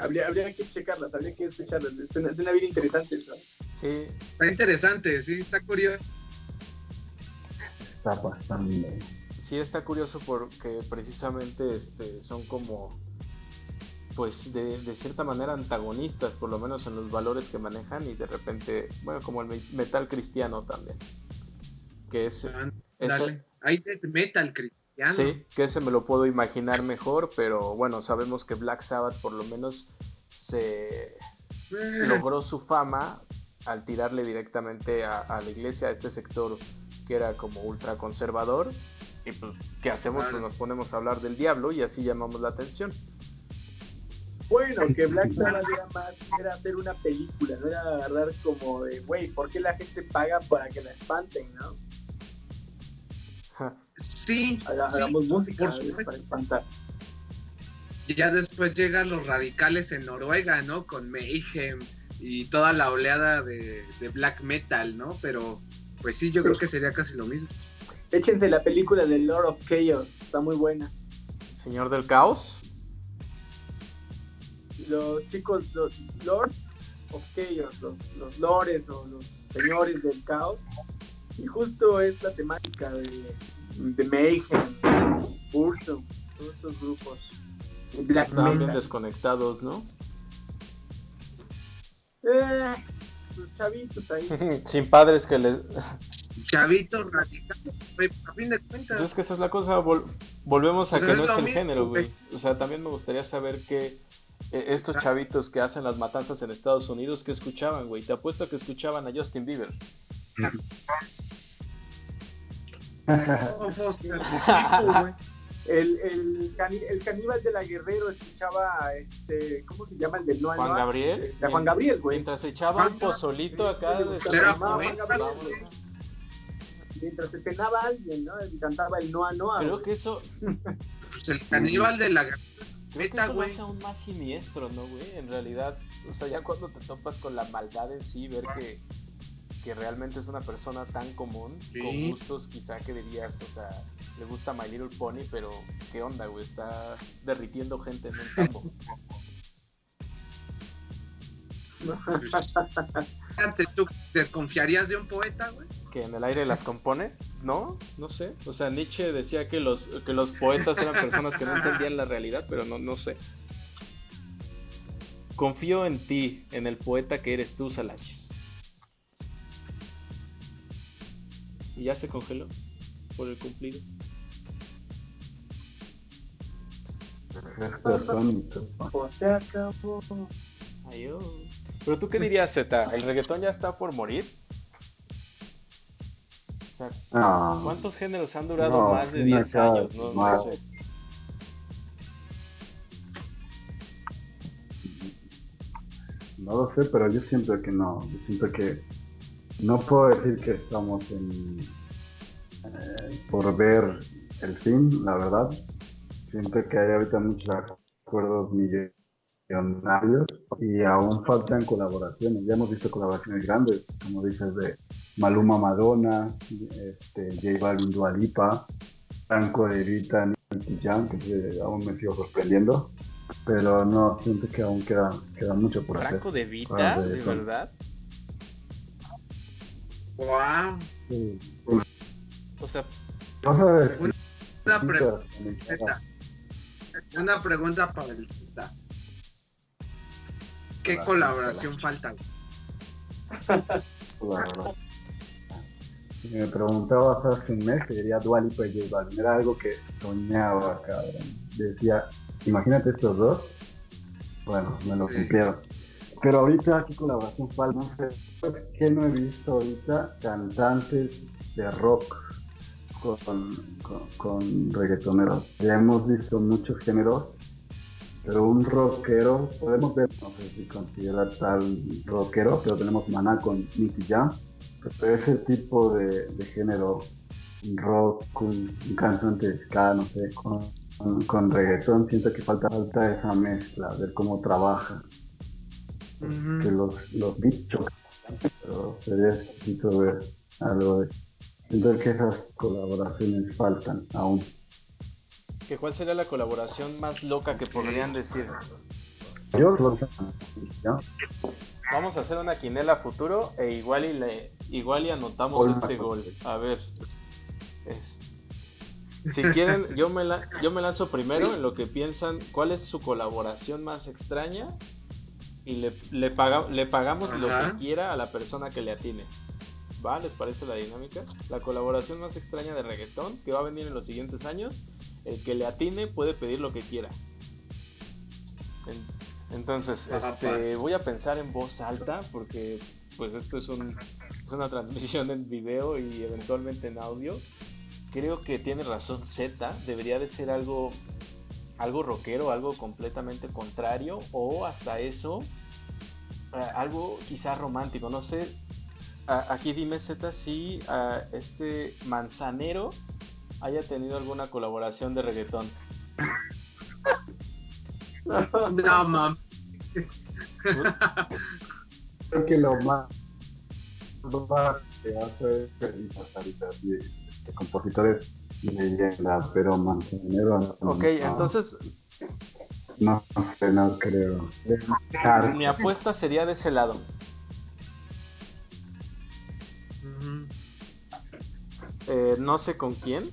habría, habría que checarlas, habría que escucharlas. Es una, es una vida interesante eso. Sí. Está interesante, sí, está curioso. Está bastante. Sí, está curioso porque precisamente este, son como pues de, de, cierta manera antagonistas, por lo menos en los valores que manejan y de repente, bueno, como el metal cristiano también. Que es... ese, Hay metal cristiano. Sí, que ese me lo puedo imaginar mejor, pero bueno, sabemos que Black Sabbath por lo menos se eh. logró su fama al tirarle directamente a, a, la iglesia, a este sector que era como ultra conservador. Y pues, ¿qué hacemos? Pues nos ponemos a hablar del diablo y así llamamos la atención. Bueno, que Black Sabbath era más, era hacer una película, no era agarrar como de, güey, ¿por qué la gente paga para que la espanten, no? Sí. Hagamos música para espantar. Y ya después llegan los radicales en Noruega, ¿no? Con Mayhem y toda la oleada de, de black metal, ¿no? Pero, pues sí, yo creo que sería casi lo mismo. Échense la película de Lord of Chaos, está muy buena. Señor del Caos los chicos, los lords of chaos, los, los lores o los señores del caos. Y justo es la temática de, de Mayhem, Urso, todos estos grupos. Black Estaban bien desconectados, ¿no? Eh, los chavitos ahí. Sin padres que les. Chavitos radicales, a fin de cuentas. Es que esa es la cosa, volvemos a pues que no es el género, güey. O sea, también me gustaría saber qué e, estos chavitos que hacen las matanzas en Estados Unidos, ¿qué escuchaban, güey? Te apuesto que escuchaban a Justin Bieber. el, el, el, caníbal de la Guerrero escuchaba, este, ¿cómo se llama? El del Noa Juan Gabriel. Este, Juan Gabriel, güey. Mientras echaba un pozolito acá. De Mientras se cenaba alguien, ¿no? Y cantaba el Noa Noa. Creo que eso... Pues el caníbal de la Guerrero Creo que eso lo hace aún más siniestro, ¿no, güey? En realidad, o sea, ya cuando te topas con la maldad en sí, ver que, que realmente es una persona tan común, con gustos quizá que dirías, o sea, le gusta My Little Pony, pero ¿qué onda, güey? Está derritiendo gente en un campo. ¿Tú desconfiarías de un poeta, güey? Que en el aire las compone. No, no sé. O sea, Nietzsche decía que los, que los poetas eran personas que no entendían la realidad, pero no, no sé. Confío en ti, en el poeta que eres tú, Salacios. Y ya se congeló por el cumplido. O se acabó. Adiós. Pero tú qué dirías, Z? ¿El reggaetón ya está por morir? O sea, ¿cuántos géneros han durado más de 10 años? No, no sé. No lo sé, pero yo siento que no. Yo siento que no puedo decir que estamos en, eh, por ver el fin, la verdad. Siento que hay ahorita muchos acuerdos millones y aún faltan colaboraciones. Ya hemos visto colaboraciones grandes, como dices, de Maluma Madonna, este, J Balvin Dualipa, Franco de Vita, Nicky Jam, que aún me sigo sorprendiendo. Pero no, siento que aún queda, queda mucho por hacer. ¿Franco de Vita? ¿De, verdad? ¡Wow! O sea, una, pregunta, una pregunta para el Z. ¿Qué colaboración falta? Si me preguntabas hace un mes, diría Dualipa y J Balvin. Era algo que soñaba, cabrón. Decía, imagínate estos dos. Bueno, me lo cumplieron. Pero ahorita, ¿qué colaboración falta? No sé, ¿qué no he visto ahorita? Cantantes de rock con, con, con reggaetoneros. Ya hemos visto muchos géneros pero un rockero, podemos ver, no sé si considera tal rockero, pero tenemos Maná con Nicky Jam, pero ese tipo de, género, rock, un, un cantante de ska, no sé, con, reggaetón, siento que falta, falta esa mezcla, ver cómo trabaja. Que los, los bichos, pero sería necesito ver algo de Entonces que esas colaboraciones faltan aún. ¿Que ¿Cuál sería la colaboración más loca que podrían decir? Yo Vamos a hacer una quinela futuro e igual y le igual y anotamos este gol. A ver. si quieren, yo me, yo me lanzo primero en lo que piensan cuál es su colaboración más extraña y le, le, le pagamos lo que quiera a la persona que le atine. ¿Va? ¿Les parece la dinámica? La colaboración más extraña de reggaetón que va a venir en los siguientes años. El que le atine puede pedir lo que quiera. Entonces, este, voy a pensar en voz alta porque pues esto es, un, es una transmisión en video y eventualmente en audio. Creo que tiene razón Z, debería de ser algo algo rockero, algo completamente contrario o hasta eso eh, algo quizás romántico, no sé. aquí dime Z si este manzanero haya tenido alguna colaboración de reggaetón. No, mam. Creo que lo más, que hace es compositores leyenda, pero manzanero. Ok, entonces. No, no sé, no creo. Mi apuesta sería de ese lado. Eh, no sé con quién.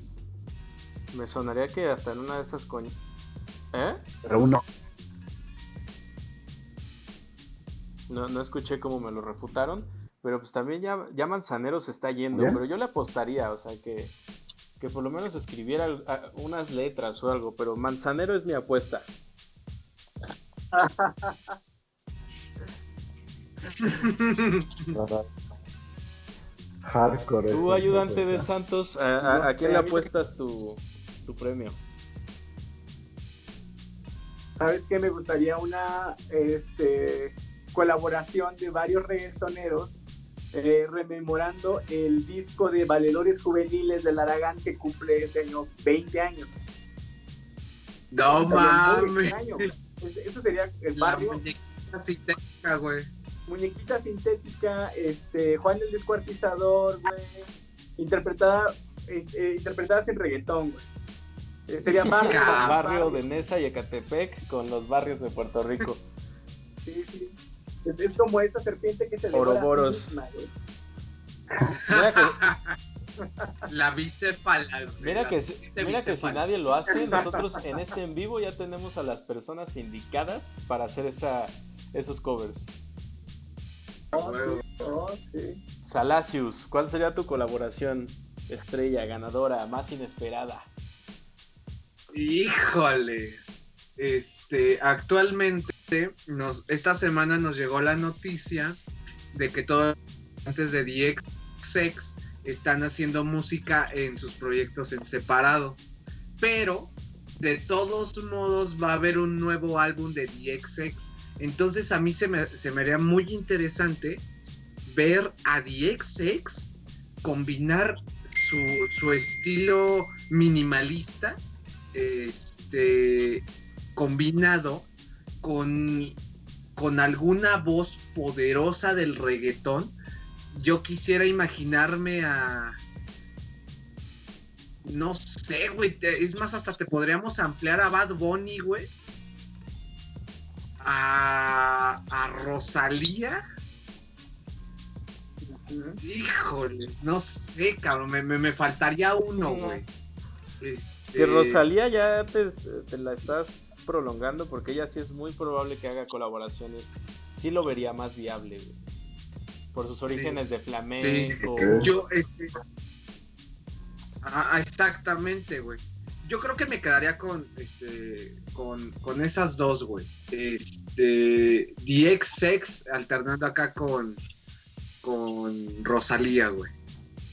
Me sonaría que hasta en una de esas con. ¿Eh? Pero uno. No, no escuché cómo me lo refutaron. Pero pues también ya, ya Manzanero se está yendo. Pero yo le apostaría, o sea que que por lo menos escribiera unas letras o algo, pero Manzanero es mi apuesta. Hardcore. Tú, ayudante de Santos, ¿a, quién le apuestas tu, tu premio? ¿Sabes qué? Me gustaría una este, colaboración de varios reggaetoneros eh, rememorando el disco de Valedores Juveniles del Aragán que cumple este año 20 años. No mames. Eso sería el barrio. muñequita sintética, güey. Muñequita sintética, este, Juan el Descuartizador, güey. Interpretada, eh, eh, interpretadas en reggaetón, güey. sería barrio, barrio de Nesa y Ecatepec con los barrios de Puerto Rico. sí, sí. Es, como esa serpiente que se le Oroboros. Mira que, la bicefala. Mira que, mira que si nadie lo hace, nosotros en este en vivo ya tenemos a las personas indicadas para hacer esa, esos covers. Oh, oh, Salacius, ¿cuál sería tu colaboración estrella, ganadora, más inesperada? Híjoles. Este, actualmente esta semana nos llegó la noticia de que todos antes de DXX están haciendo música en sus proyectos en separado. Pero de todos modos va a haber un nuevo álbum de DXX. Entonces a mí se me, se me haría muy interesante ver a DXX combinar su, su estilo minimalista este, combinado con, con alguna voz poderosa del reggaetón, yo quisiera imaginarme a... No sé, güey. Es más, hasta te podríamos ampliar a Bad Bunny, güey. A, a Rosalía. Híjole, no sé, cabrón. Me, me, faltaría uno, güey. Que Rosalía ya te, la estás prolongando porque ella sí es muy probable que haga colaboraciones. Sí lo vería más viable, Por sus orígenes de flamenco. Yo, este. Ah, exactamente, güey. Yo creo que me quedaría con este con, con esas dos, güey. Este DXX alternando acá con con Rosalía, güey.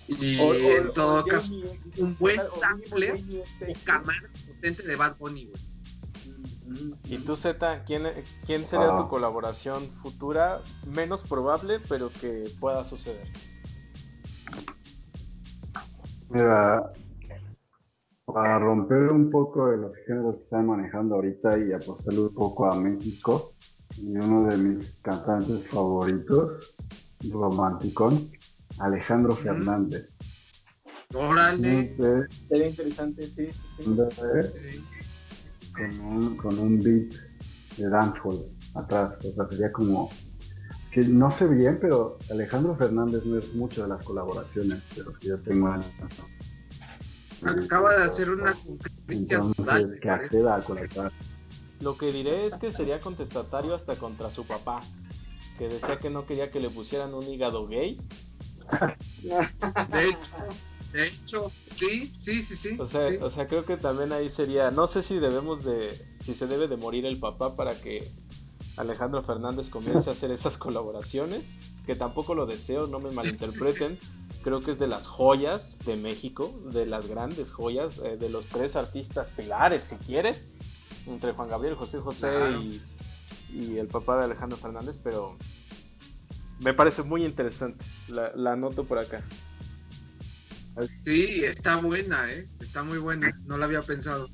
Y en todo caso, un buen sample o camar potente de Bad Bunny, güey. Y tú, Z, ¿quién, ¿quién sería tu ah. colaboración futura menos probable, pero que pueda suceder? Mira, para romper un poco de los géneros que están manejando ahorita y apostarle un poco a México, y uno de mis cantantes favoritos, romanticón, Alejandro Fernández. Órale. Sería interesante, sí, sí, sí. Con un, con un beat de dancehall atrás. O sea, sería como. Que no sé bien, pero Alejandro Fernández no es mucho de las colaboraciones, pero que yo tengo. Acaba de hacer una con Cristian Que acceda a colaborar. Lo que diré es que sería contestatario hasta contra su papá, que decía que no quería que le pusieran un hígado gay. De hecho, de hecho, sí, sí, sí, sí. O sea, o sea, creo que también ahí sería, no sé si debemos de, si se debe de morir el papá para que Alejandro Fernández comience a hacer esas colaboraciones, que tampoco lo deseo, no me malinterpreten. Creo que es de las joyas de México, de las grandes joyas, eh, de los tres artistas pilares, si quieres, entre Juan Gabriel, José José y, y, el papá de Alejandro Fernández, pero me parece muy interesante. La, la anoto por acá. Sí, está buena, ¿eh? Está muy buena. No la había pensado.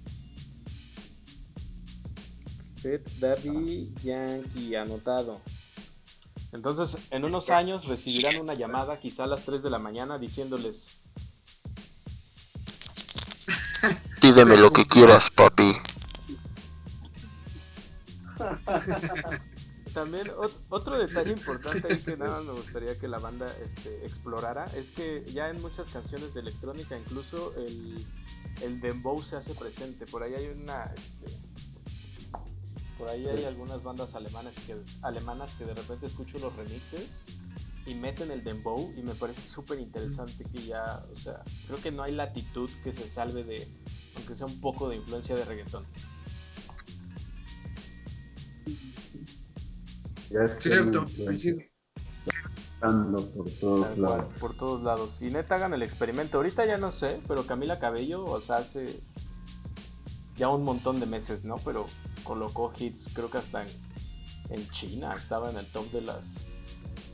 Fit Daddy Yankee, anotado. Entonces, en unos años recibirán una llamada, quizá a las 3 de la mañana, diciéndoles: Pídeme lo que quieras, papi. También otro detalle importante que nada me gustaría que la banda este, explorara es que ya en muchas canciones de electrónica incluso el, el dembow se hace presente. Por ahí hay una... Este, por ahí hay algunas bandas alemanas que, alemanas que de repente escucho los remixes y meten el dembow y me parece súper interesante que ya, o sea, creo que no hay latitud que se salve de, aunque sea un poco de influencia de reggaetón. Cierto, por todos lados. por todos lados. Y neta hagan el experimento. Ahorita ya no sé, pero Camila Cabello, o sea, hace ya un montón de meses, ¿no? Pero colocó hits, creo que hasta en, China estaba en el top de las,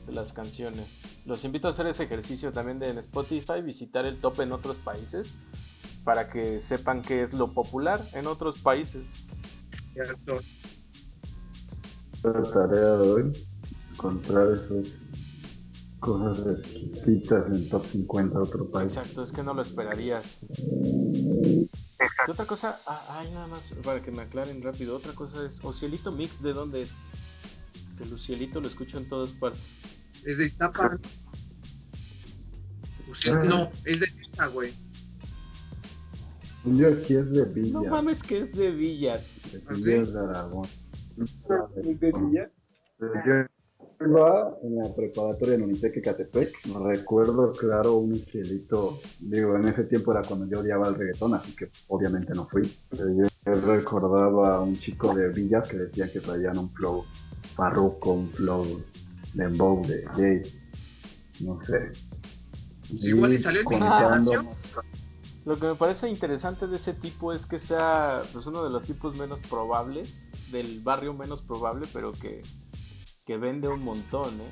de las canciones. Los invito a hacer ese ejercicio también de en Spotify, visitar el top en otros países para que sepan qué es lo popular en otros países. Cierto la tarea de hoy, encontrar esas cosas exquisitas en top 50 de otro país. Exacto, es que no lo esperarías. ¿Qué otra cosa? Ah, ay, nada más para que me aclaren rápido. Otra cosa es, Ocielito Mix, ¿de dónde es? Que Lucielito lo escucho en todas partes. Es de Iztapa. No, es de esa, güey. Yo aquí es de Villas. No mames que es de Villas. De Villas de Aragón. Yo iba en la preparatoria en Unitec Catepec. Recuerdo, claro, un cielito. Digo, en ese tiempo era cuando yo odiaba el reggaetón, así que obviamente no fui. Pero yo recordaba a un chico de Villas que decía que traían un flow farruco, un flow de de gay. No sé. igual y salió el lo que me parece interesante de ese tipo es que sea pues, uno de los tipos menos probables, del barrio menos probable, pero que, que vende un montón, ¿eh?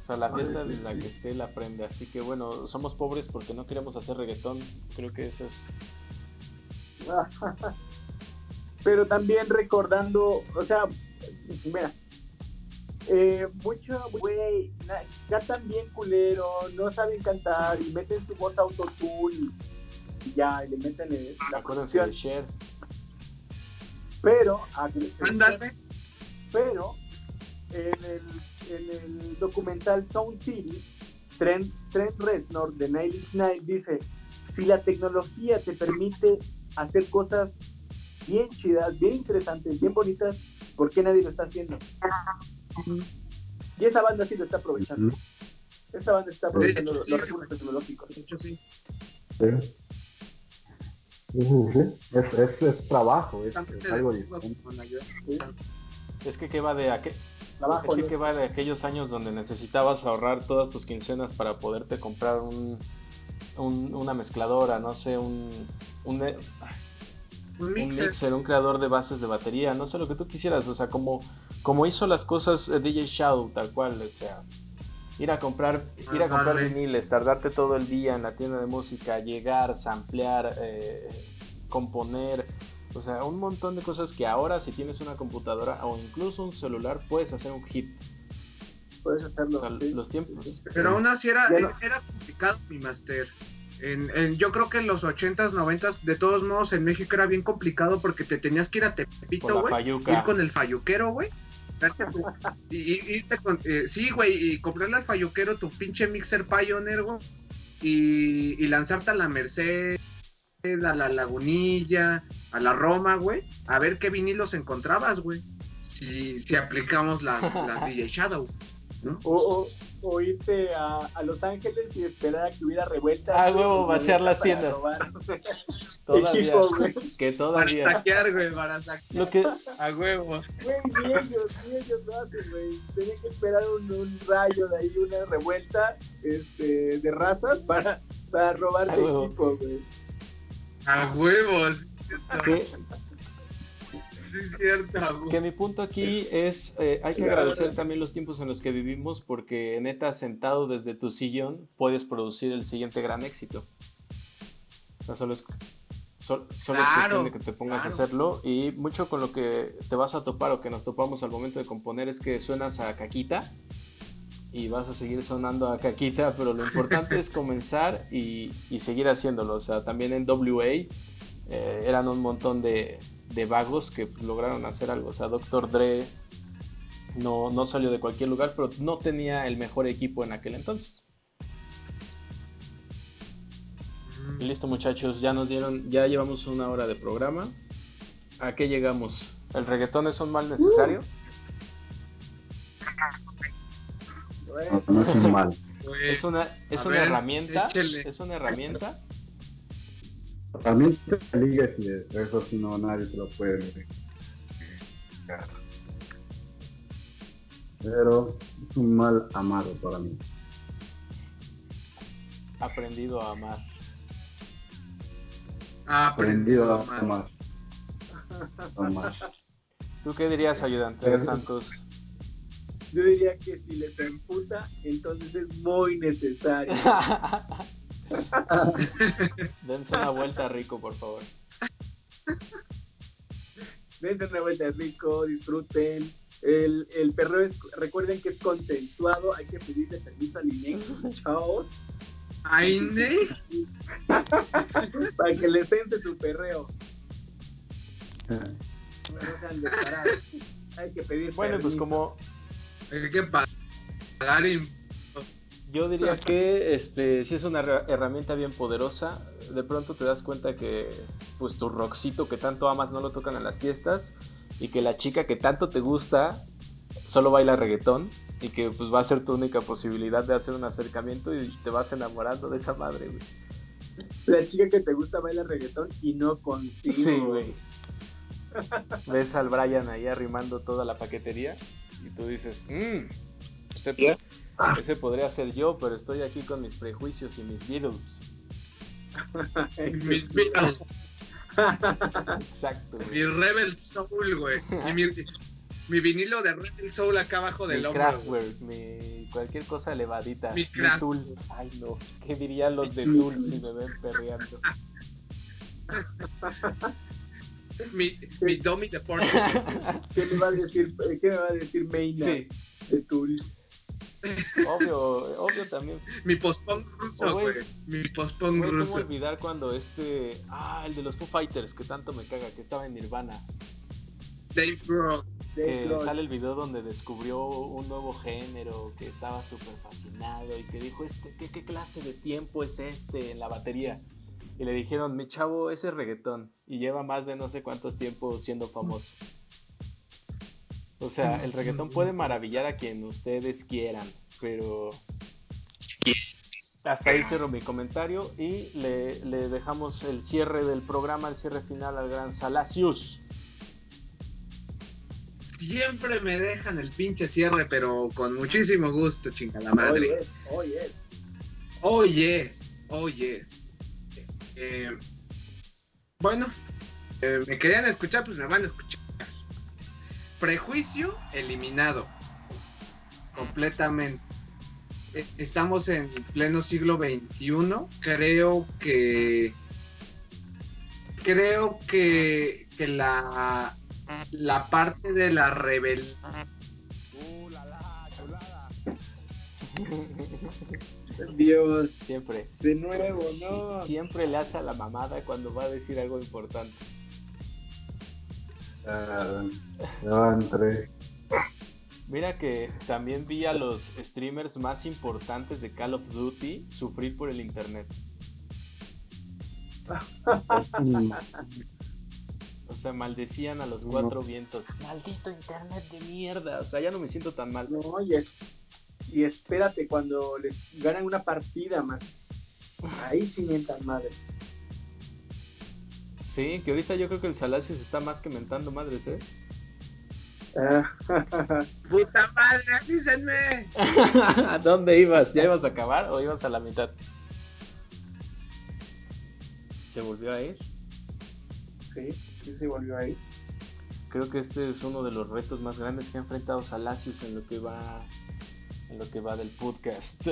O sea, la fiesta en la que esté la prende. Así que bueno, somos pobres porque no queremos hacer reggaetón. Creo que eso es. Pero también recordando, o sea, mira, eh, mucho, güey, cantan bien culero, no saben cantar y meten su voz autotune y ya, y le meten el, la producción. De pero, pero en el, en el documental Sound City, Trent, Trent Reznor de Nine Inch Nails dice, si la tecnología te permite hacer cosas bien chidas, bien interesantes, bien bonitas, ¿por qué nadie lo está haciendo? Y esa banda sí lo está aprovechando. Esa banda está aprovechando los, recursos tecnológicos. De hecho, sí. Sí. Es, es, trabajo, es, algo Es que, ¿qué va de aquel... es que, ¿qué va de aquellos años donde necesitabas ahorrar todas tus quincenas para poderte comprar un, un una mezcladora, no sé, un, un, un mixer. un creador de bases de batería, no sé lo que tú quisieras, o sea, como como hizo las cosas eh, DJ Shadow, tal cual, o sea, ir a comprar, ir a comprar viniles, tardarte todo el día en la tienda de música, llegar, samplear, eh, componer, o sea, un montón de cosas que ahora si tienes una computadora o incluso un celular puedes hacer un hit. puedes hacerlo. Los tiempos. Pero aún así era, era complicado mi máster. En, yo creo que en los 80s, 90s, de todos modos, en México era bien complicado porque te tenías que ir a Tepito, güey. Ir con el falluquero, güey. Y, irte con. Eh, sí, güey, y comprarle al falluquero tu pinche mixer Pioneer, güey. Y, lanzarte a la Merced, a la Lagunilla, a la Roma, güey. A ver qué vinilos encontrabas, güey. Si, si aplicamos las, las DJ Shadow, ¿no? O, o irte a, a, Los Ángeles y esperar a que hubiera revuelta. Ah, huevo, vaciar las tiendas. todavía. que todavía. Para saquear, güey, para saquear. Lo que... A huevo. Güey, ni ellos, ni ellos lo hacen, güey. Tenían que esperar un, un, rayo de ahí, una revuelta este, de razas para, para robarse equipo, güey. A huevos. ¿Qué? Que mi punto aquí es, eh, hay que agradecer también los tiempos en los que vivimos porque neta sentado desde tu sillón puedes producir el siguiente gran éxito. solo es, cuestión de que te pongas a hacerlo y mucho con lo que te vas a topar o que nos topamos al momento de componer es que suenas a caquita y vas a seguir sonando a caquita, pero lo importante es comenzar y, seguir haciéndolo. O sea, también en WA eh, eran un montón de, de vagos que lograron hacer algo. O sea, Dr. Dre no, no salió de cualquier lugar, pero no tenía el mejor equipo en aquel entonces. Y listo muchachos, ya nos dieron, ya llevamos una hora de programa. ¿A qué llegamos? ¿El reggaetón es un mal necesario? es una, es una herramienta. Es una herramienta también te ligas y eso si no nadie se lo puede Pero es un mal amado para mí. Aprendido a amar. Aprendido a amar. amar. ¿Tú qué dirías, ayudante Santos? Yo diría que si les emputa, entonces es muy necesario. Dense una vuelta rico, por favor. Dense una vuelta rico, disfruten. El, el perreo es, recuerden que es consensuado, hay que pedirle permiso al INEC, chavos. ¿A INEC? Para que les sense su perreo. No sean Hay que pedir Bueno, pues como... Hay que pagar yo diría que este sí es una herramienta bien poderosa. De pronto te das cuenta que pues tu roxito que tanto amas no lo tocan en las fiestas y que la chica que tanto te gusta solo baila reggaetón y que pues va a ser tu única posibilidad de hacer un acercamiento y te vas enamorando de esa madre, güey. La chica que te gusta baila reggaetón y no contigo. Sí, güey. Ves al Brian ahí arrimando toda la paquetería y tú dices, mmm, ese podría ser yo, pero estoy aquí con mis prejuicios y mis Beatles. mis Beatles. Exacto. Mi Rebel Soul, güey. mi, mi, vinilo de Rebel Soul acá abajo del mi Kraftwerk, mi cualquier cosa elevadita. Mi, mi Tool. Ay, no. ¿Qué dirían los de Tool si me ven perreando? mi, mi Domi de ¿Qué me va a decir, qué me va a decir Maynard sí. de Tool? Obvio, obvio también. Mi postpone ruso, güey. Mi ruso. ¿Cómo olvidar cuando este. Ah, el de los Foo Fighters, que tanto me caga, que estaba en Nirvana. Dave Grohl. Que sale el video donde descubrió un nuevo género, que estaba súper fascinado y que dijo: este, ¿qué, ¿qué clase de tiempo es este en la batería? Y le dijeron: Mi chavo, ese es reggaetón. Y lleva más de no sé cuántos tiempos siendo famoso. O sea, el reggaetón puede maravillar a quien ustedes quieran, pero hasta ahí cierro mi comentario y le, dejamos el cierre del programa, el cierre final al gran Salacius. Siempre me dejan el pinche cierre, pero con muchísimo gusto, chingada madre. Oh yes, oh yes. Oh yes, eh, bueno, eh, me querían escuchar, pues me van a escuchar. Prejuicio eliminado. Completamente. E, estamos en pleno siglo XXI. Creo que. Creo que, que la, la parte de la rebelión. Dios. Siempre. De nuevo, ¿no? Siempre le hace a la mamada cuando va a decir algo importante. Van tres. Mira que también vi a los streamers más importantes de Call of Duty sufrir por el internet. O sea, maldecían a los cuatro vientos. Maldito internet de mierda. O sea, ya no me siento tan mal. No, y, es, y espérate cuando les ganan una partida más. Ahí sí mientan madres. Sí, que ahorita yo creo que el Salacios está más que mentando madres, ¿eh? ¡Puta madre, avísenme! ¿A dónde ibas? ¿Ya ibas a acabar o ibas a la mitad? ¿Se volvió a ir? Sí, sí se volvió a ir. Creo que este es uno de los retos más grandes que ha enfrentado Salacios en lo que va en lo que va del podcast.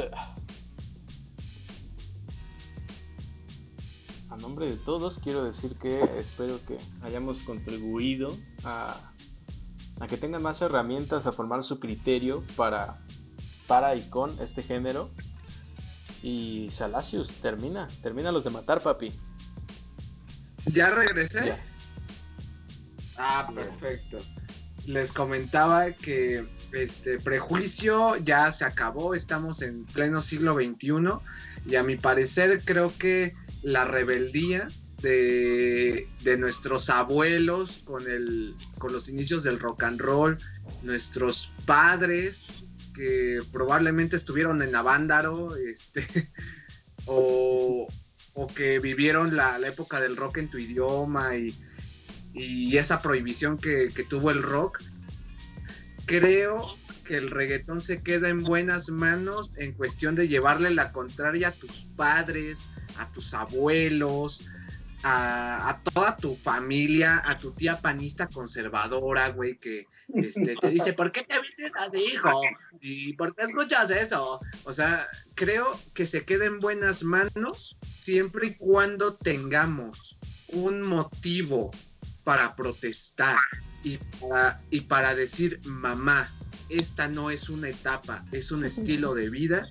A nombre de todos quiero decir que espero que hayamos contribuido a, a que tengan más herramientas a formar su criterio para, para y con este género. Y Salacios, termina, termina los de matar, papi. ¿Ya regresé? Ya. Ah, perfecto. Les comentaba que este prejuicio ya se acabó, estamos en pleno siglo XXI y a mi parecer creo que la rebeldía de, de nuestros abuelos con, el, con los inicios del rock and roll, nuestros padres que probablemente estuvieron en Avándaro, este, o, o que vivieron la, la época del rock en tu idioma y, y esa prohibición que, que tuvo el rock, creo que el reggaetón se queda en buenas manos en cuestión de llevarle la contraria a tus padres, a tus abuelos, a, a toda tu familia, a tu tía panista conservadora, güey, que este, te dice, ¿por qué te vistes así, hijo? ¿Y por qué escuchas eso? O sea, creo que se queda en buenas manos siempre y cuando tengamos un motivo para protestar y para, y para decir, mamá, esta no es una etapa, es un estilo de vida,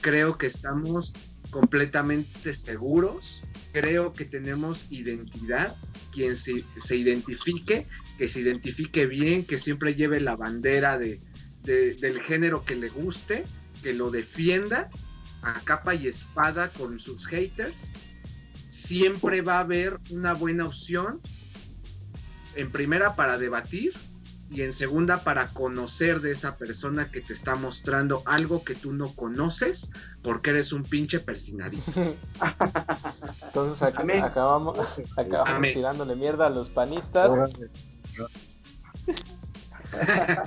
creo que estamos completamente seguros, creo que tenemos identidad, quien se, se identifique, que se identifique bien, que siempre lleve la bandera de, de- del género que le guste, que lo defienda a capa y espada con sus haters, siempre va a haber una buena opción en primera para debatir y en segunda para conocer de esa persona que te está mostrando algo que tú no conoces porque eres un pinche persinadito. Entonces ac- Amén. acabamos, acabamos Amén. tirándole mierda a los panistas,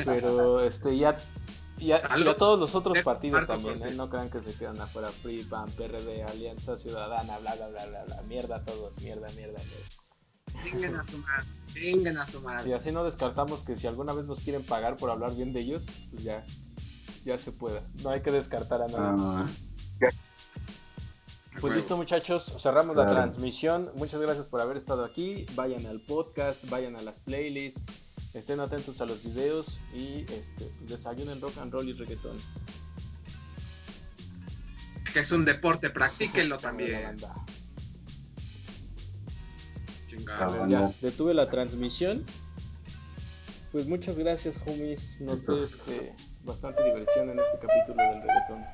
pero este ya, ya, todos los otros partidos Marco también, ¿eh? No crean que se quedan afuera, PRI, PAN, PRD, Alianza Ciudadana, bla, bla, bla, bla, bla, mierda a todos, mierda, mierda, mierda. Vengan a su madre, vengan a su Si madre. así no descartamos que si alguna vez nos quieren pagar por hablar bien de ellos, pues ya, ya se pueda. No hay que descartar a nadie. Ah, Pues listo muchachos, cerramos la transmisión. Muchas gracias por haber estado aquí. Vayan al podcast, vayan a las playlists, estén atentos a los videos y este, desayunen rock and roll y reggaetón. Que es un deporte, practíquenlo también. Ya, detuve la transmisión. Pues muchas gracias, homies. Noté este, bastante diversión en este capítulo del reggaetón.